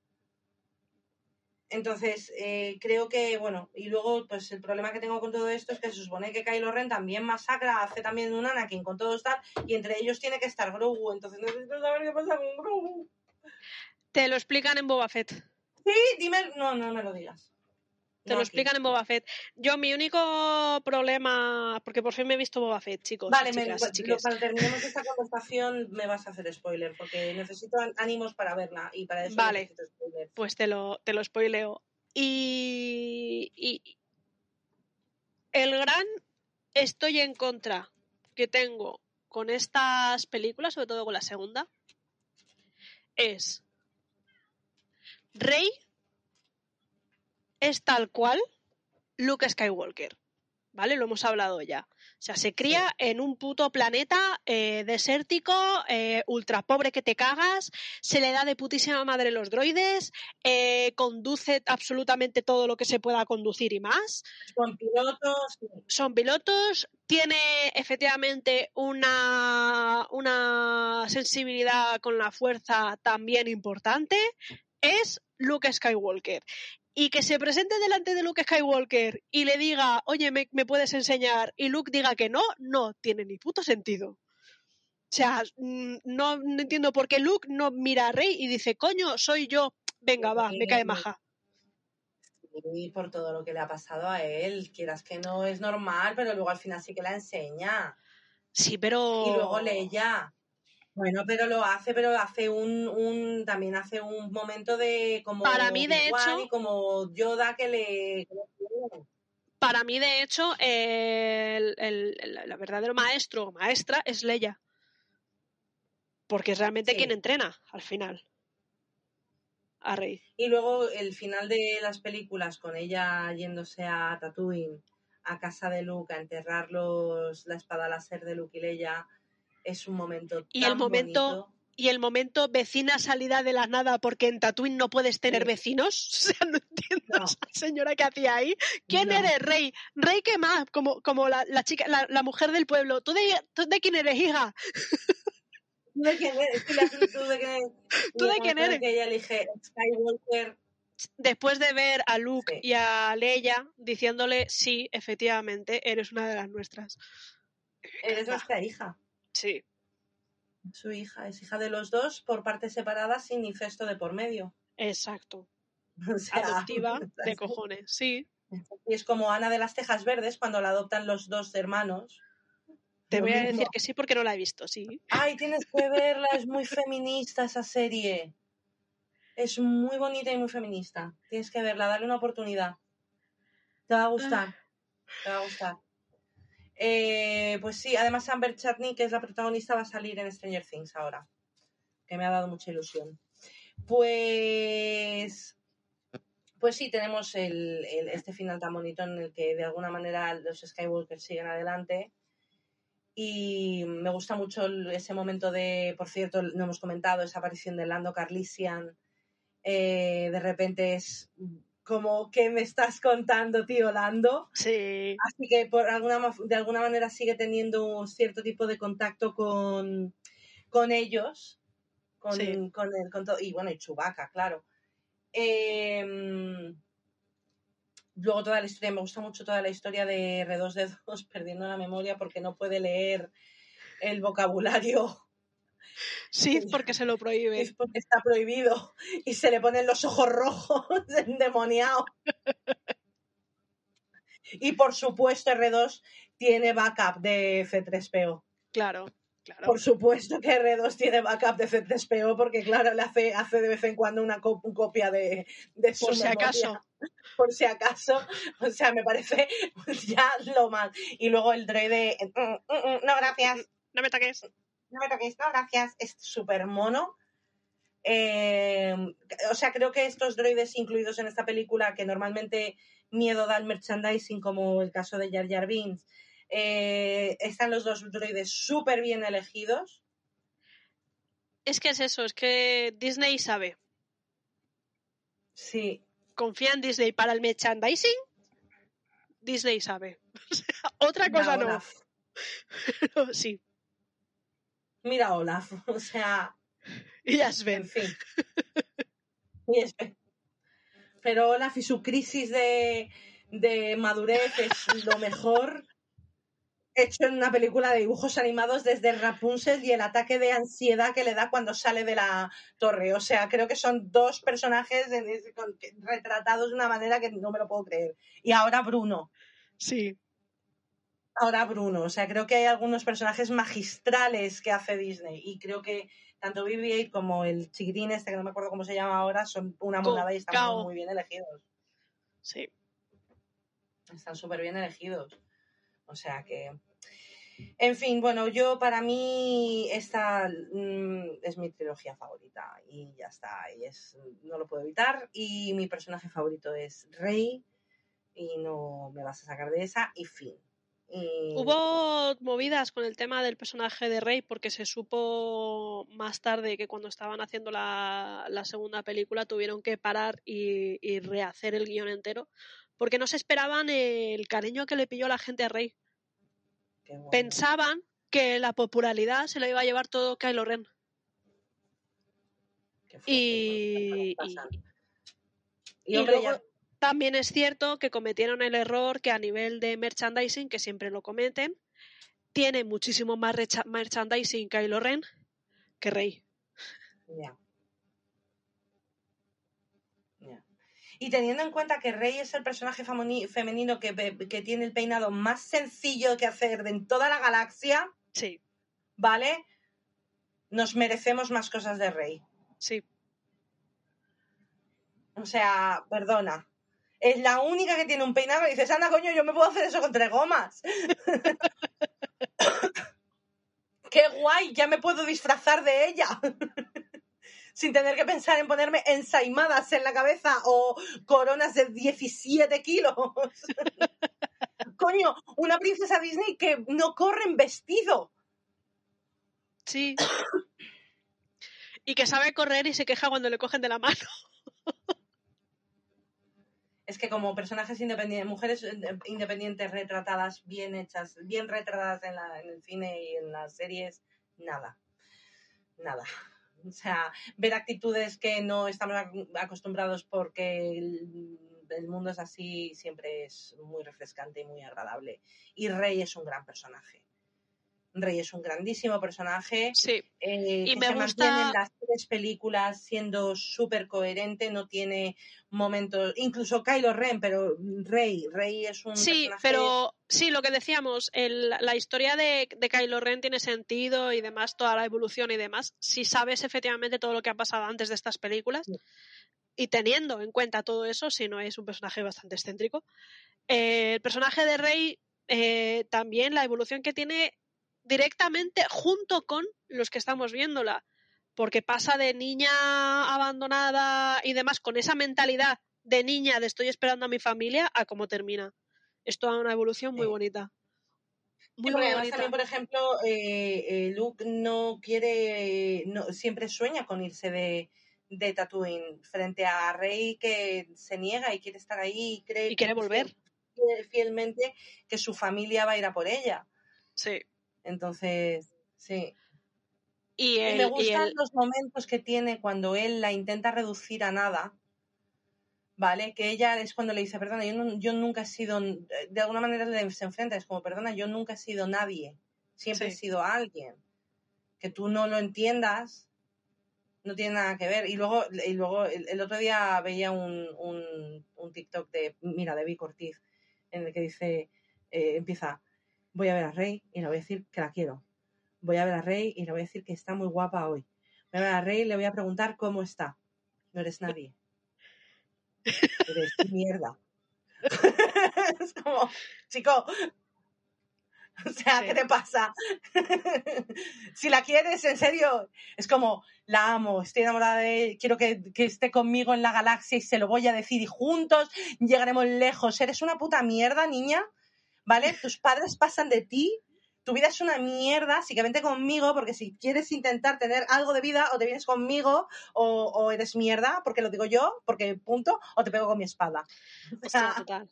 Entonces, eh, creo que, bueno, y luego, pues el problema que tengo con todo esto es que se supone que Kylo Ren también masacra, hace también un Anakin con todo tal, y entre ellos tiene que estar Grogu, entonces necesito saber qué pasa con Grogu. te lo explican en Boba Fett Sí, dime, no, no me lo digas. Te No lo aquí. explican en Boba Fett yo mi único problema porque por fin me he visto Boba Fett chicos Vale, me- chicas, lo- chiques. cuando terminemos esta conversación me vas a hacer spoiler, porque necesito án- ánimos para verla, y para eso Vale. necesito spoiler. pues te lo, te lo spoileo. Y, y el gran estoy en contra que tengo con estas películas, sobre todo con la segunda, es Rey es tal cual Luke Skywalker. ¿Vale? Lo hemos hablado ya. O sea, se cría en un puto planeta eh, desértico, eh, ultra pobre que te cagas, se le da de putísima madre los droides, eh, conduce absolutamente todo lo que se pueda conducir y más. Con pilotos, Son pilotos, tiene efectivamente una, una sensibilidad con la fuerza también importante. Es Luke Skywalker. Y que se presente delante de Luke Skywalker y le diga, oye, ¿me, me puedes enseñar? Y Luke diga que no, no tiene ni puto sentido. O sea, mm, no, no entiendo por qué Luke no mira a Rey y dice, coño, soy yo. Venga, va, me cae maja. y por todo lo que le ha pasado a él, quieras que no es normal, pero luego al final sí que la enseña. Sí, pero. Y luego Leia. Bueno, pero lo hace, pero hace un, un también hace un momento de como Para mí, de hecho- y como Yoda que le. Para mí, de hecho, el, el- el- el verdadero maestro o maestra es Leia. Porque es realmente Sí. quien entrena al final. a Rey. Y luego el final de las películas con ella yéndose a Tatooine, a casa de Luke, a enterrar los, la espada láser de Luke y Leia, es un momento Y tan el momento bonito. y el momento vecina salida de la nada porque en Tatooine no puedes tener Sí. vecinos. O sea, no entiendo No. esa señora que hacía ahí. ¿Quién No. eres, Rey? ¿Rey qué más? Como, como la, la chica, la, la mujer del pueblo. ¿Tú de, ¿Tú de quién eres, hija? ¿Tú de quién eres? Tú de- quién eres? Que ella elige Skywalker. Después de ver a Luke Sí. y a Leia diciéndole, sí, efectivamente, eres una de las nuestras. Eres nuestra hija. Sí, Su hija es hija de los dos por partes separadas sin ni festo de por medio. exacto. O sea, Adoptiva de cojones, sí. Y es como Ana de las Tejas Verdes cuando la adoptan los dos hermanos. Te Lo voy a decir que sí porque no la he visto, sí. Ay, tienes que verla, es muy feminista esa serie. Es muy bonita y muy feminista. Tienes que verla, dale una oportunidad. Te va a gustar. Te va a gustar. Eh, pues sí, además Amber Chutney, que es la protagonista, va a salir en Stranger Things ahora. Que me ha dado mucha ilusión. Pues. Pues sí, tenemos el, este final tan bonito en el que de alguna manera los Skywalker siguen adelante. Y me gusta mucho ese momento de, por cierto, no hemos comentado, esa aparición de Lando Carlisian. Eh, de repente es como, ¿qué me estás contando, tío Lando? Sí, Así que por alguna, de alguna manera sigue teniendo un cierto tipo de contacto con, con ellos. Con, Sí. con el, con todo, y bueno, y Chewbacca, claro. Em, luego toda la historia, me gusta mucho toda la historia de R2D2 perdiendo la memoria porque no puede leer el vocabulario sí, porque se lo es prohíbe. porque está prohibido y se le ponen los ojos rojos endemoniado. Y por supuesto R2 tiene backup de C3PO. Claro, claro. Por supuesto que R2 tiene backup de C3PO porque claro, le hace, hace de vez en cuando una co- copia de, de su Por si memoria. acaso. Por si acaso. O sea, me parece ya lo más. Y luego el droide... mm, mm, mm, no, gracias. No me toques. No me toquéis, no, gracias. Es súper mono. Eh, o sea, creo que estos droides incluidos en esta película, que normalmente miedo da el merchandising, como el caso de Jar Jar Binks, eh, están los dos droides súper bien elegidos. Es que es eso, es que Disney sabe. Sí, Confía en Disney para el merchandising. Disney sabe. Otra cosa no. Olaf. sí. Mira, Olaf. O sea, Y ya en fin. Y Pero Olaf y su crisis de, de madurez es lo mejor hecho en una película de dibujos animados desde Rapunzel y el ataque de ansiedad que le da cuando sale de la torre. O sea, creo que son dos personajes retratados de una manera que no me lo puedo creer. Y ahora Bruno. Sí. Ahora Bruno. O sea, creo que hay algunos personajes magistrales que hace Disney. Y creo que tanto BB-8 como el chiquitín este, que no me acuerdo cómo se llama ahora, son una monada y están Cao. muy, muy bien elegidos. Sí. Están súper bien elegidos. O sea que. En fin, bueno, yo para mí esta mm, es mi trilogía favorita y ya está, y es, no lo puedo evitar. Y mi personaje favorito es Rey y no me vas a sacar de esa y fin. Y- Hubo movidas con el tema del personaje de Rey porque se supo más tarde que cuando estaban haciendo la, la segunda película tuvieron que parar y, y rehacer el guion entero porque no se esperaban el cariño que le pilló la gente a Rey. Bueno. Pensaban que la popularidad se la iba a llevar todo Kylo Ren. Qué fuerte, Y, cosas y- pasan. y Y, hombre, luego ya- también es cierto que cometieron el error que a nivel de merchandising, que siempre lo cometen, tiene muchísimo más merchandising Kylo Ren que Rey. Ya. Ya. Y teniendo en cuenta que Rey es el personaje femenino que, que tiene el peinado más sencillo que hacer de en toda la galaxia, Sí, ¿vale? Nos merecemos más cosas de Rey. sí. O sea, perdona. Es la única que tiene un peinado y dices, anda, coño, yo me puedo hacer eso con tres gomas. ¡Qué guay! Ya me puedo disfrazar de ella. sin tener que pensar en ponerme ensaimadas en la cabeza o coronas de 17 kilos. Coño, una princesa Disney que no corre en vestido. Sí. y que sabe correr y se queja cuando le cogen de la mano. Es que como personajes independientes, mujeres eh, independientes retratadas, bien hechas, bien retratadas en, la, en el cine y en las series, nada. Nada. O sea, ver actitudes que no estamos acostumbrados porque el, el, mundo es así siempre es muy refrescante y muy agradable. Y Rey es un gran personaje. Rey es un grandísimo personaje. Sí. Eh, y que me se gusta- mantiene en las tres películas siendo súper coherente, no tiene momentos. Incluso Kylo Ren, pero Rey, Rey es un. Sí, personaje- pero sí, lo que decíamos, el- la historia de, de Kylo Ren tiene sentido y demás, toda la evolución y demás, si sabes efectivamente todo lo que ha pasado antes de estas películas Sí. y teniendo en cuenta todo eso, si no es un personaje bastante excéntrico. Eh, el personaje de Rey eh, también, la evolución que tiene directamente junto con los que estamos viéndola, porque pasa de niña abandonada y demás con esa mentalidad de niña de estoy esperando a mi familia a cómo termina. Es toda una evolución muy Sí. bonita. Muy, porque muy además bonita. también, por ejemplo, eh, eh, Luke no quiere, no, siempre sueña con irse de, de Tatooine frente a Rey que se niega y quiere estar ahí y cree Y quiere volver. fiel- fielmente que su familia va a ir a por ella. Sí. Entonces, sí. Y, Y el, me y gustan los momentos que tiene cuando él la intenta reducir a nada, ¿vale? Que ella es cuando le dice, perdona, yo, no- yo nunca he sido, de alguna manera le- se enfrenta, es como, perdona, yo nunca he sido nadie, siempre Sí. he sido alguien. Que tú no lo entiendas, no tiene nada que ver. Y luego, y luego el, el otro día veía un, un, un TikTok de, mira, de Vic Ortiz, en el que dice, eh, empieza, voy a ver a Rey y le voy a decir que la quiero. Voy a ver a Rey y le voy a decir que está muy guapa hoy. Voy a ver a Rey y le voy a preguntar cómo está. No eres nadie. Eres mierda. es como, chico, o sea, Sí. ¿qué te pasa? si la quieres, en serio, es como, la amo, estoy enamorada de él, quiero que, que esté conmigo en la galaxia y se lo voy a decir y juntos llegaremos lejos. Eres una puta mierda, niña, ¿vale? Tus padres pasan de ti, tu vida es una mierda, así que vente conmigo porque si quieres intentar tener algo de vida o te vienes conmigo o, o eres mierda, porque lo digo yo, porque punto, o te pego con mi espada. Hostia, total.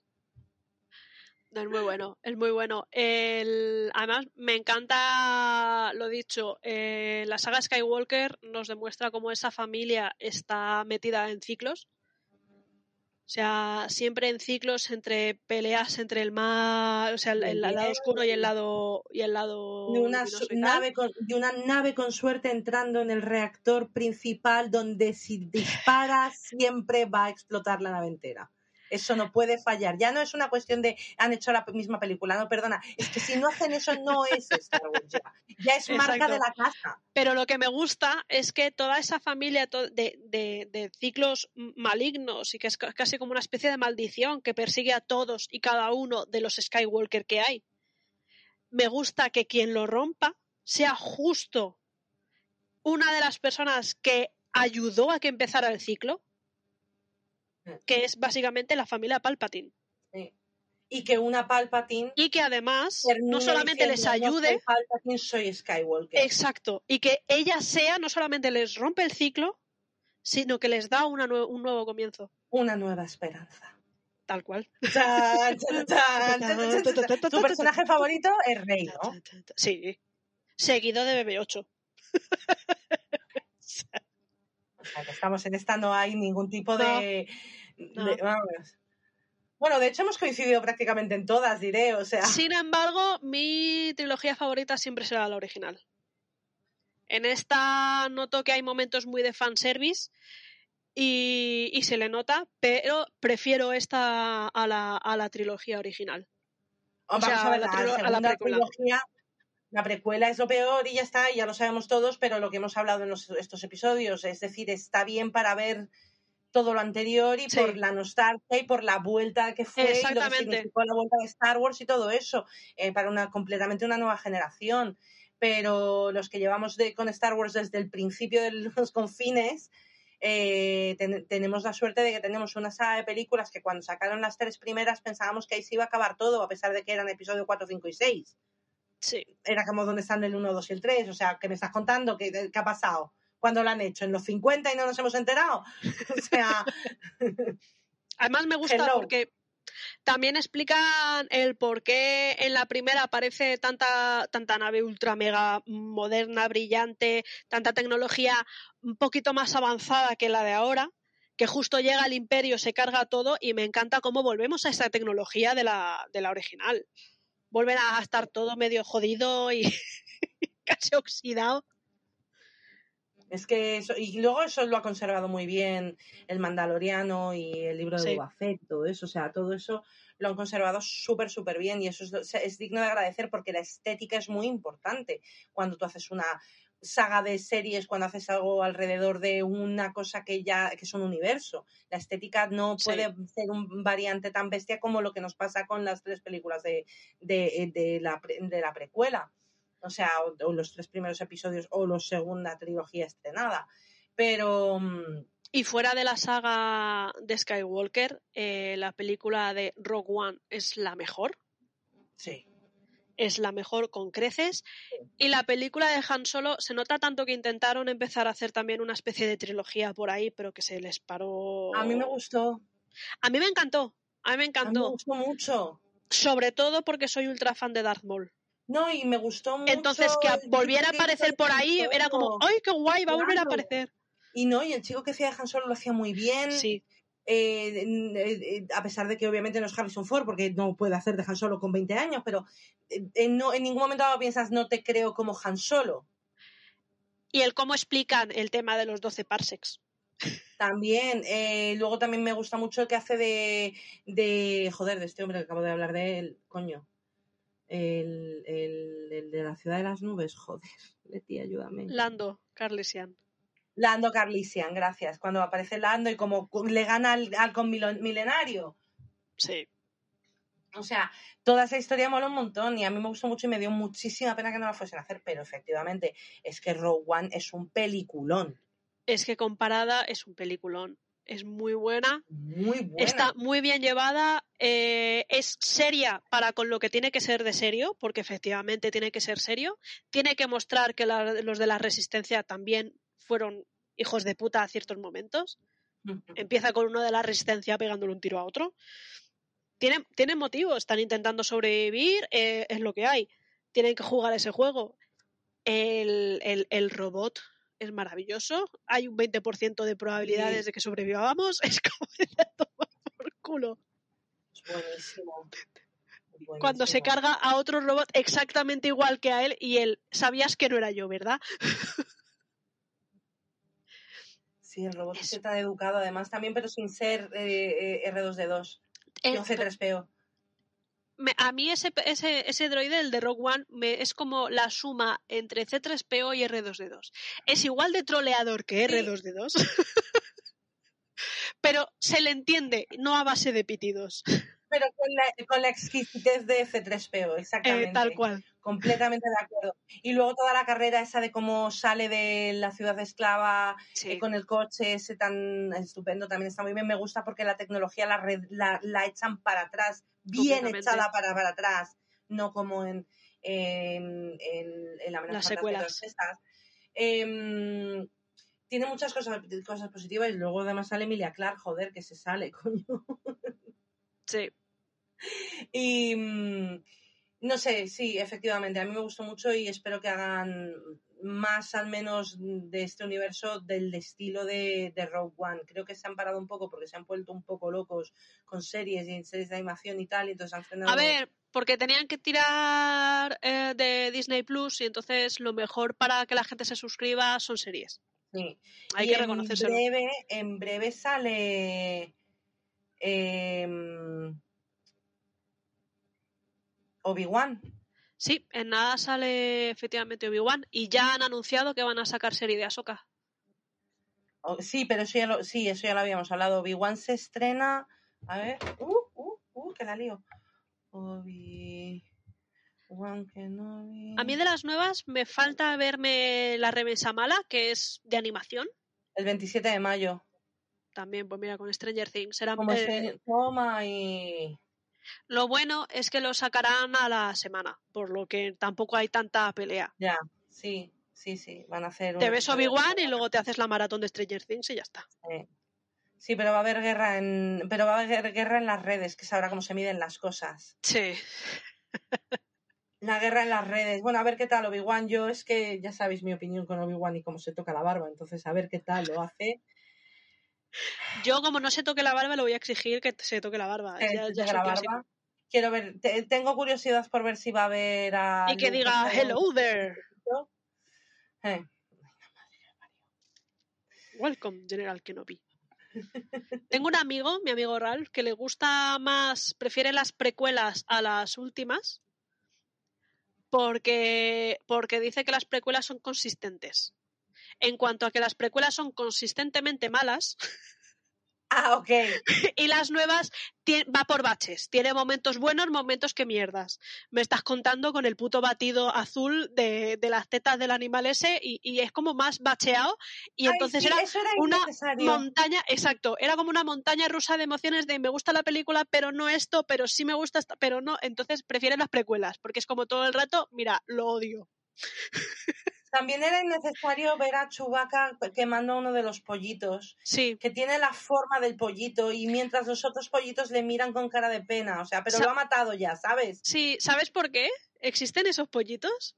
No, es muy bueno, es muy bueno. El, además, me encanta lo dicho. eh, la saga Skywalker nos demuestra cómo esa familia está metida en ciclos. O sea, siempre en ciclos entre peleas entre el mal, o sea, el, el lado oscuro y el lado y el lado y una, nave con, y una nave con suerte entrando en el reactor principal donde si dispara siempre va a explotar la nave entera. Eso no puede fallar. Ya no es una cuestión de han hecho la misma película. No, perdona. Es que si no hacen eso no es Star Wars ya. Ya es marca de la casa. Pero lo que me gusta es que toda esa familia de, de- de ciclos malignos y que es ca- casi como una especie de maldición que persigue a todos y cada uno de los Skywalker que hay, me gusta que quien lo rompa sea justo una de las personas que ayudó a que empezara el ciclo, que es básicamente la familia Palpatine. Sí. Y que una Palpatine Y que además no solamente les diciendo, "No ayude, soy Palpatine, soy Skywalker. Exacto. Y que ella sea, no solamente les rompe el ciclo, sino que les da una nue- un nuevo comienzo. Una nueva esperanza. Tal cual. Tu personaje favorito es Rey, ¿no? Sí. Seguido de BB8. O sea, que estamos en esta, no hay ningún tipo de, No. de- vamos. Bueno, de hecho hemos coincidido prácticamente en todas, diré, o sea. Sin embargo, mi trilogía favorita siempre será la original. En esta noto que hay momentos muy de fanservice y, y se le nota, pero prefiero esta a la, a la trilogía original. Vamos sea, a ver, la la, segunda trilogía, la precuela es lo peor y ya está, y ya lo sabemos todos, pero lo que hemos hablado en los- estos episodios, es decir, está bien para ver todo lo anterior y Sí. por la nostalgia y por la vuelta que fue y lo que significó la vuelta de Star Wars y todo eso, eh, para una completamente una nueva generación. pero los que llevamos de, con Star Wars desde el principio de los confines, eh, tenemos la suerte de que tenemos una saga de películas que cuando sacaron las tres primeras pensábamos que ahí se iba a acabar todo, a pesar de que eran episodio 4, 5 y 6. Sí. Era como donde están el 1, 2 y el 3. O sea, que me estás contando? ¿Qué, qué ha pasado? cuando lo han hecho? ¿En los 50 y no nos hemos enterado? o sea. Además me gusta porque también explican el por qué en la primera aparece tanta, tanta nave ultra mega moderna, brillante, tanta tecnología un poquito más avanzada que la de ahora, que justo llega al imperio, se carga todo y me encanta cómo volvemos a esta tecnología de la, de la original. Vuelven a estar todo medio jodido y casi oxidado. Es que eso, y luego eso lo ha conservado muy bien el Mandaloriano y el libro de sí. todo eso, o sea, todo eso lo han conservado súper, súper bien y eso es, es, digno de agradecer porque la estética es muy importante cuando tú haces una saga de series, cuando haces algo alrededor de una cosa que ya que es un universo. La estética no puede ser un variante tan bestia como lo que nos pasa con las tres películas de, de, de, la, de la precuela o sea, o, los tres primeros episodios o la segunda trilogía estrenada. Pero... Mm, y fuera de la saga de Skywalker, eh, la película de Rogue One es la mejor. Sí. Es la mejor con creces. Y la película de Han Solo se nota tanto que intentaron empezar a hacer también una especie de trilogía por ahí, pero que se les paró. A mí me gustó. A mí me encantó. A mí me encantó. me gustó mucho. Sobre todo porque soy ultra fan de Darth Maul. No, y me gustó mucho. Entonces, que volviera a aparecer por ahí era como, ¡ay, qué guay! Va a volver a aparecer. Y no, y el chico que hacía de Han Solo lo hacía muy bien. Sí. Eh, eh, a pesar de que obviamente no es Harrison Ford, porque no puede hacer de Han Solo con 20 años, pero eh, no, en ningún momento piensas, no te creo como Han Solo. Y el cómo explican el tema de los 12 parsecs. También, luego también me gusta mucho el que hace de, de, joder, de este hombre que acabo de hablar de él, coño el, el, de la ciudad de las nubes, joder, Leti, ayúdame. Lando Carlisian. Lando Carlisian, gracias. Cuando aparece Lando y como le gana al, al con milenario. Sí. O sea, toda esa historia mola un montón y a mí me gustó mucho y me dio muchísima pena que no la fuesen a hacer, pero efectivamente es que Rogue One es un peliculón. Es que comparada es un peliculón es muy buena. Muy buena. Está muy bien llevada. Eh, es seria para con lo que tiene que ser de serio, porque efectivamente tiene que ser serio. Tiene que mostrar que los de la resistencia también fueron hijos de puta a ciertos momentos. Empieza con uno de la resistencia pegándole un tiro a otro. Tienen, tienen motivo, están intentando sobrevivir, eh, es lo que hay. Tienen que jugar ese juego. el, el, el robot es maravilloso. Hay un 20% de probabilidades de que sobrevivamos. Es como de tomar por culo. Es buenísimo. Cuando se carga a otro robot exactamente igual que a él y él, sabías que no era yo, ¿verdad? Sí, el robot es... está educado además también, pero sin ser eh, eh, R2D2. Eh, C3PO a mí ese, ese, ese droide, el de Rogue One, me, es como la suma entre C3PO y R2D2. Es igual de troleador que R2D2, pero se le entiende, no a base de pitidos. Pero con la, con la exquisitez de C3PO, exactamente. Eh, tal cual. Completamente de acuerdo. Y luego toda la carrera esa de cómo sale de la ciudad esclava eh, con el coche ese tan estupendo también está muy bien. Me gusta porque la tecnología la, la, la echan para atrás bien echada para, para atrás, no como en, en, en, la Las secuelas. Eh, tiene muchas cosas, cosas positivas y luego además sale Emilia Clark, joder, que se sale, coño. Sí. Y no sé, sí, efectivamente, a mí me gustó mucho y espero que hagan más al menos de este universo del estilo de, de, Rogue One. Creo que se han parado un poco porque se han vuelto un poco locos con series y series de animación y tal, y entonces han frenado... A ver, porque tenían que tirar eh, de Disney Plus y entonces lo mejor para que la gente se suscriba son series. Sí. Hay que reconocerlo. En breve, en breve sale... Eh, Obi-Wan. Sí, en nada sale efectivamente Obi-Wan y ya han anunciado que van a sacar serie de Ahsoka. Oh, sí, pero eso ya lo, sí, eso ya lo habíamos hablado. Obi-Wan se estrena. A ver. Uh, uh, uh, que la lío. Obi-Wan. Obi-Wan Kenobi. A mí de las nuevas me falta verme La Remesa Mala, que es de animación. El 27 de mayo. También, pues mira, con Stranger Things. Será, Como eh, se toma y. Lo bueno es que lo sacarán a la semana, por lo que tampoco hay tanta pelea. Ya, sí, sí, sí. Van a hacer. Te ves Obi-Wan y luego te haces la maratón de Stranger Things y ya está. Sí. Sí, pero va a haber guerra en. Pero va a haber guerra en las redes, que sabrá cómo se miden las cosas. Sí. La guerra en las redes. Bueno, a ver qué tal Obi-Wan. Yo es que ya sabéis mi opinión con Obi-Wan y cómo se toca la barba. Entonces, a ver qué tal lo hace. Yo, como no se toque la barba, le voy a exigir que se toque la barba. Ya- ya la barba. Quiero ver. te- tengo curiosidad por ver si va a haber a. Y que diga, hello there. Eh, Welcome, General Kenobi. Tengo un amigo, mi amigo Ralph, que le gusta más, prefiere las precuelas a las últimas, porque, porque dice que las precuelas son consistentes. En cuanto a que las precuelas son consistentemente malas Ah, ok. y las nuevas va por baches. Tiene momentos buenos, momentos que mierdas. Me estás contando con el puto batido azul de, de las tetas del animal ese y, y es como más bacheado y Ay, entonces sí, era una montaña, exacto, era como una montaña rusa de emociones de me gusta la película, pero no esto, pero sí me gusta esta, pero no, entonces prefieren las precuelas, porque es como todo el rato, mira, lo odio. También era innecesario ver a Chewbacca quemando a uno de los pollitos, Sí, que tiene la forma del pollito y mientras los otros pollitos le miran con cara de pena, o sea, pero Sa- lo ha matado ya, ¿sabes? sí, ¿sabes por qué? ¿Existen esos pollitos?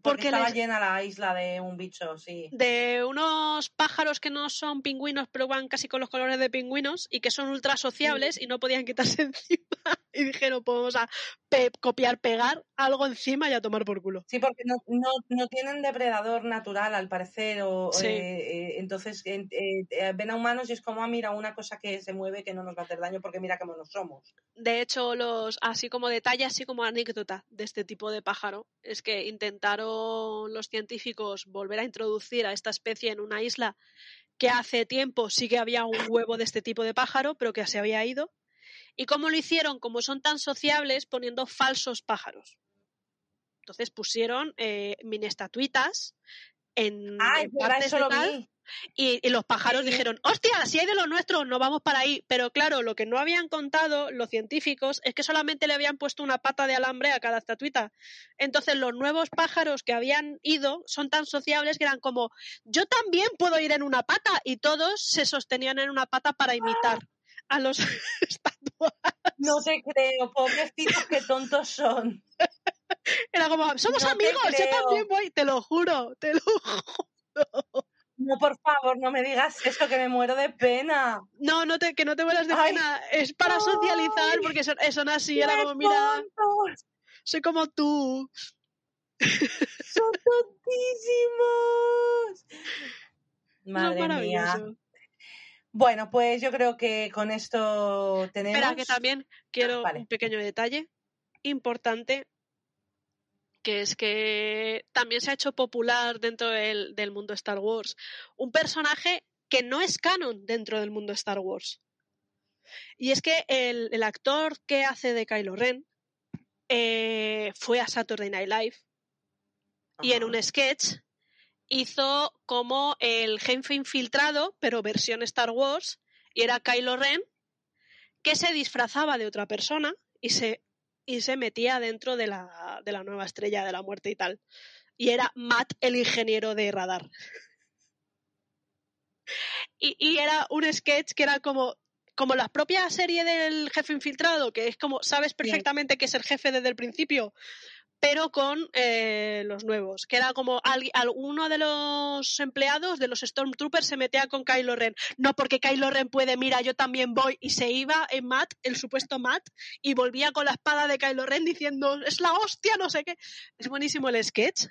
Porque, Porque estaba les- llena la isla de un bicho, sí. de unos pájaros que no son pingüinos, pero van casi con los colores de pingüinos y que son ultra sociables y no podían quitarse encima. Y dijeron, pues vamos a pe- copiar, pegar algo encima y a tomar por culo. Sí, porque no, no, no tienen depredador natural, al parecer, o Sí. eh, eh, entonces eh, ven a humanos y es como, ah, mira, una cosa que se mueve que no nos va a hacer daño porque mira cómo nos somos. De hecho, los así como detalle, así como anécdota de este tipo de pájaro, es que intentaron los científicos volver a introducir a esta especie en una isla que hace tiempo sí que había un huevo de este tipo de pájaro, pero que se había ido. ¿Y cómo lo hicieron? Como son tan sociables, poniendo falsos pájaros. Entonces pusieron eh, mini estatuitas en, Ah, en partes de tal, y, y los pájaros Sí. dijeron, hostia, si hay de los nuestros, no vamos para ahí. Pero claro, lo que no habían contado los científicos es que solamente le habían puesto una pata de alambre a cada estatuita. Entonces los nuevos pájaros que habían ido son tan sociables que eran como, yo también puedo ir en una pata. Y todos se sostenían en una pata para imitar a los estatuas. No te creo, pobrecitos, qué tontos son. Era como, somos No amigos, yo también voy, te lo juro, te lo juro. No, por favor, no me digas eso, que me muero de pena. No, no te, que no te mueras de Ay. pena. Es para socializar, porque son, eh, son así, era ¡Qué como, mira, tontos! soy como tú. ¡Son tontísimos! Madre mía. Bueno, pues yo creo que con esto tenemos. Espera, que también quiero vale. un pequeño detalle importante, que es que también se ha hecho popular dentro del, del mundo Star Wars un personaje que no es canon dentro del mundo Star Wars. Y es que el, el actor que hace de Kylo Ren eh, fue a Saturday Night Live y en un sketch hizo como el jefe infiltrado, pero versión Star Wars, y era Kylo Ren, que se disfrazaba de otra persona y se, y se metía dentro de la, de la nueva estrella de la muerte y tal. Y era Matt, el ingeniero de radar. Y, y era un sketch que era como, como la propia serie del jefe infiltrado, que es como, sabes perfectamente que es el jefe desde el principio, pero con eh, los nuevos, que era como al- alguno de los empleados de los Stormtroopers se metía con Kylo Ren. No porque Kylo Ren puede, mira, yo también voy, y se iba en Matt, el supuesto Matt, y volvía con la espada de Kylo Ren diciendo, es la hostia, no sé qué. Es buenísimo el sketch.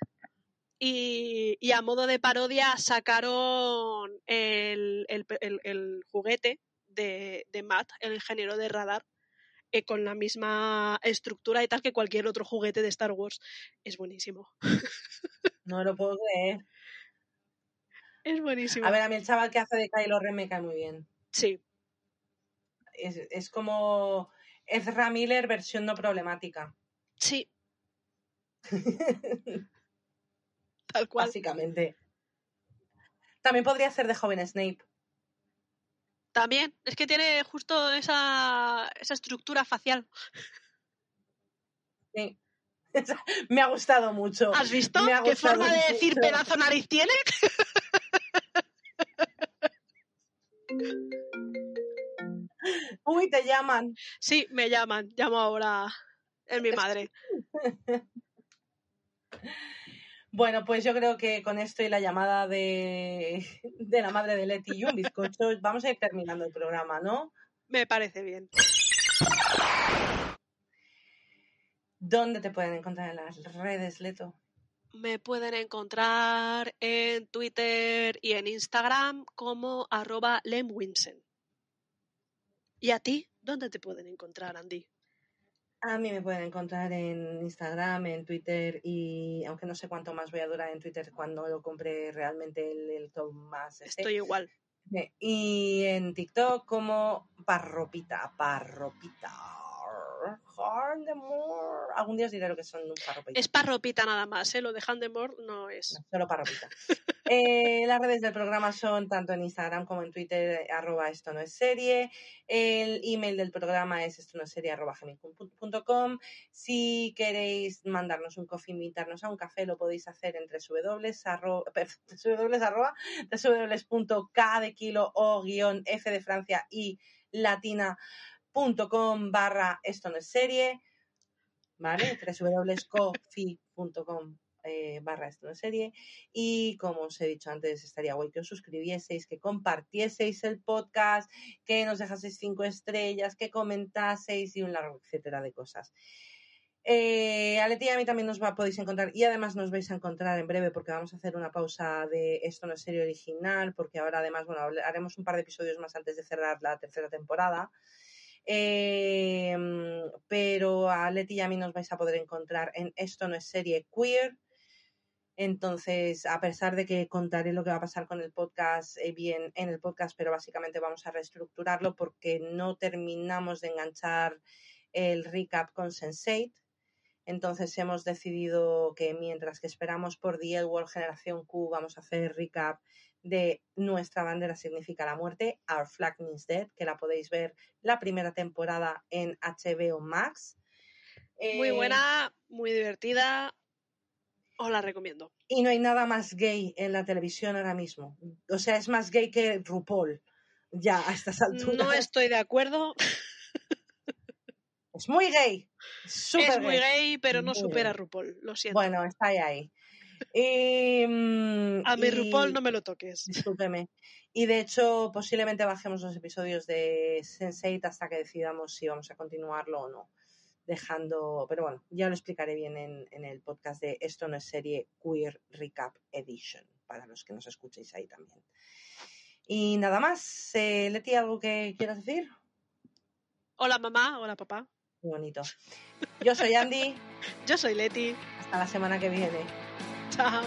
Y, a modo de parodia sacaron el- el juguete de, de Matt, el ingeniero de radar, eh, con la misma estructura y tal que cualquier otro juguete de Star Wars. Es buenísimo. No lo puedo creer. Es buenísimo. A ver, a mí el chaval que hace de Kylo Ren me cae muy bien. Sí, Es, es como Ezra Miller versión no problemática. Sí. Tal cual. Básicamente. También podría ser de joven Snape. También, es que tiene justo esa, esa estructura facial. Sí. Me ha gustado mucho. ¿Has visto Me ha qué forma de decir pedazo nariz tiene? Uy, te llaman. Sí, me llaman. Llamo ahora. Es mi madre. Bueno, pues yo creo que con esto y la llamada de, de la madre de Leti y un bizcocho, vamos a ir terminando el programa, ¿no? Me parece bien. ¿Dónde te pueden encontrar en las redes, Leto? Me pueden encontrar en Twitter y en Instagram como arroba lemwinsen. ¿Y a ti? ¿Dónde te pueden encontrar, Andy? A mí me pueden encontrar en Instagram, en Twitter y aunque no sé cuánto más voy a durar en Twitter cuando lo compre realmente el, el top más. este. Estoy igual. Eh, Y en TikTok como parropita, parropita. Hardemore. Algún día os diré lo que son un parropita. Es parropita nada más, ¿eh? Lo de Handemore no es. No, solo parropita. Eh, las redes del programa son tanto en Instagram como en Twitter, eh, arroba esto no es serie. El email del programa es esto no es serie arroba gmail.com. Si queréis mandarnos un coffee, invitarnos a un café, lo podéis hacer en www.k de kilo o guion F de Francia y latina.com barra esto no es serie. ¿Vale? www.coffee.com eh, barra esto no es serie. Y como os he dicho antes, estaría guay que os suscribieseis, que compartieseis el podcast, que nos dejaseis cinco estrellas, que comentaseis y un largo etcétera de cosas. Eh, a Leti y a mí también nos va, podéis encontrar y además nos vais a encontrar en breve porque vamos a hacer una pausa de esto no es serie original porque ahora además, bueno, haremos un par de episodios más antes de cerrar la tercera temporada. Eh, pero a Leti y a mí nos vais a poder encontrar en esto no es serie queer. Entonces, a pesar de que contaré lo que va a pasar con el podcast eh, bien en el podcast, pero básicamente vamos a reestructurarlo porque no terminamos de enganchar el recap con Sense8. Entonces hemos decidido que mientras que esperamos por The L World Generación Q, vamos a hacer recap de Nuestra bandera significa la muerte, Our Flag Means Dead, que la podéis ver la primera temporada en HBO Max. Muy Eh, buena, muy divertida. Os la recomiendo. Y no hay nada más gay en la televisión ahora mismo. O sea, es más gay que RuPaul. Ya, a estas alturas. No estoy de acuerdo. Es muy gay. Súper es muy gay, pero no Muy supera a. RuPaul. Lo siento. Bueno, está ahí. ahí. Y, a mi y- RuPaul no me lo toques. Discúlpeme. Y de hecho, posiblemente bajemos los episodios de Sense8 hasta que decidamos si vamos a continuarlo o no. Dejando, pero bueno, ya lo explicaré bien en, en el podcast de Esto no es serie Queer Recap Edition, para los que nos escuchéis ahí también. Y nada más, eh, Leti, ¿algo que quieras decir? Hola mamá, hola papá. Muy bonito. Yo soy Andy, Yo soy Leti. hasta la semana que viene. Chao.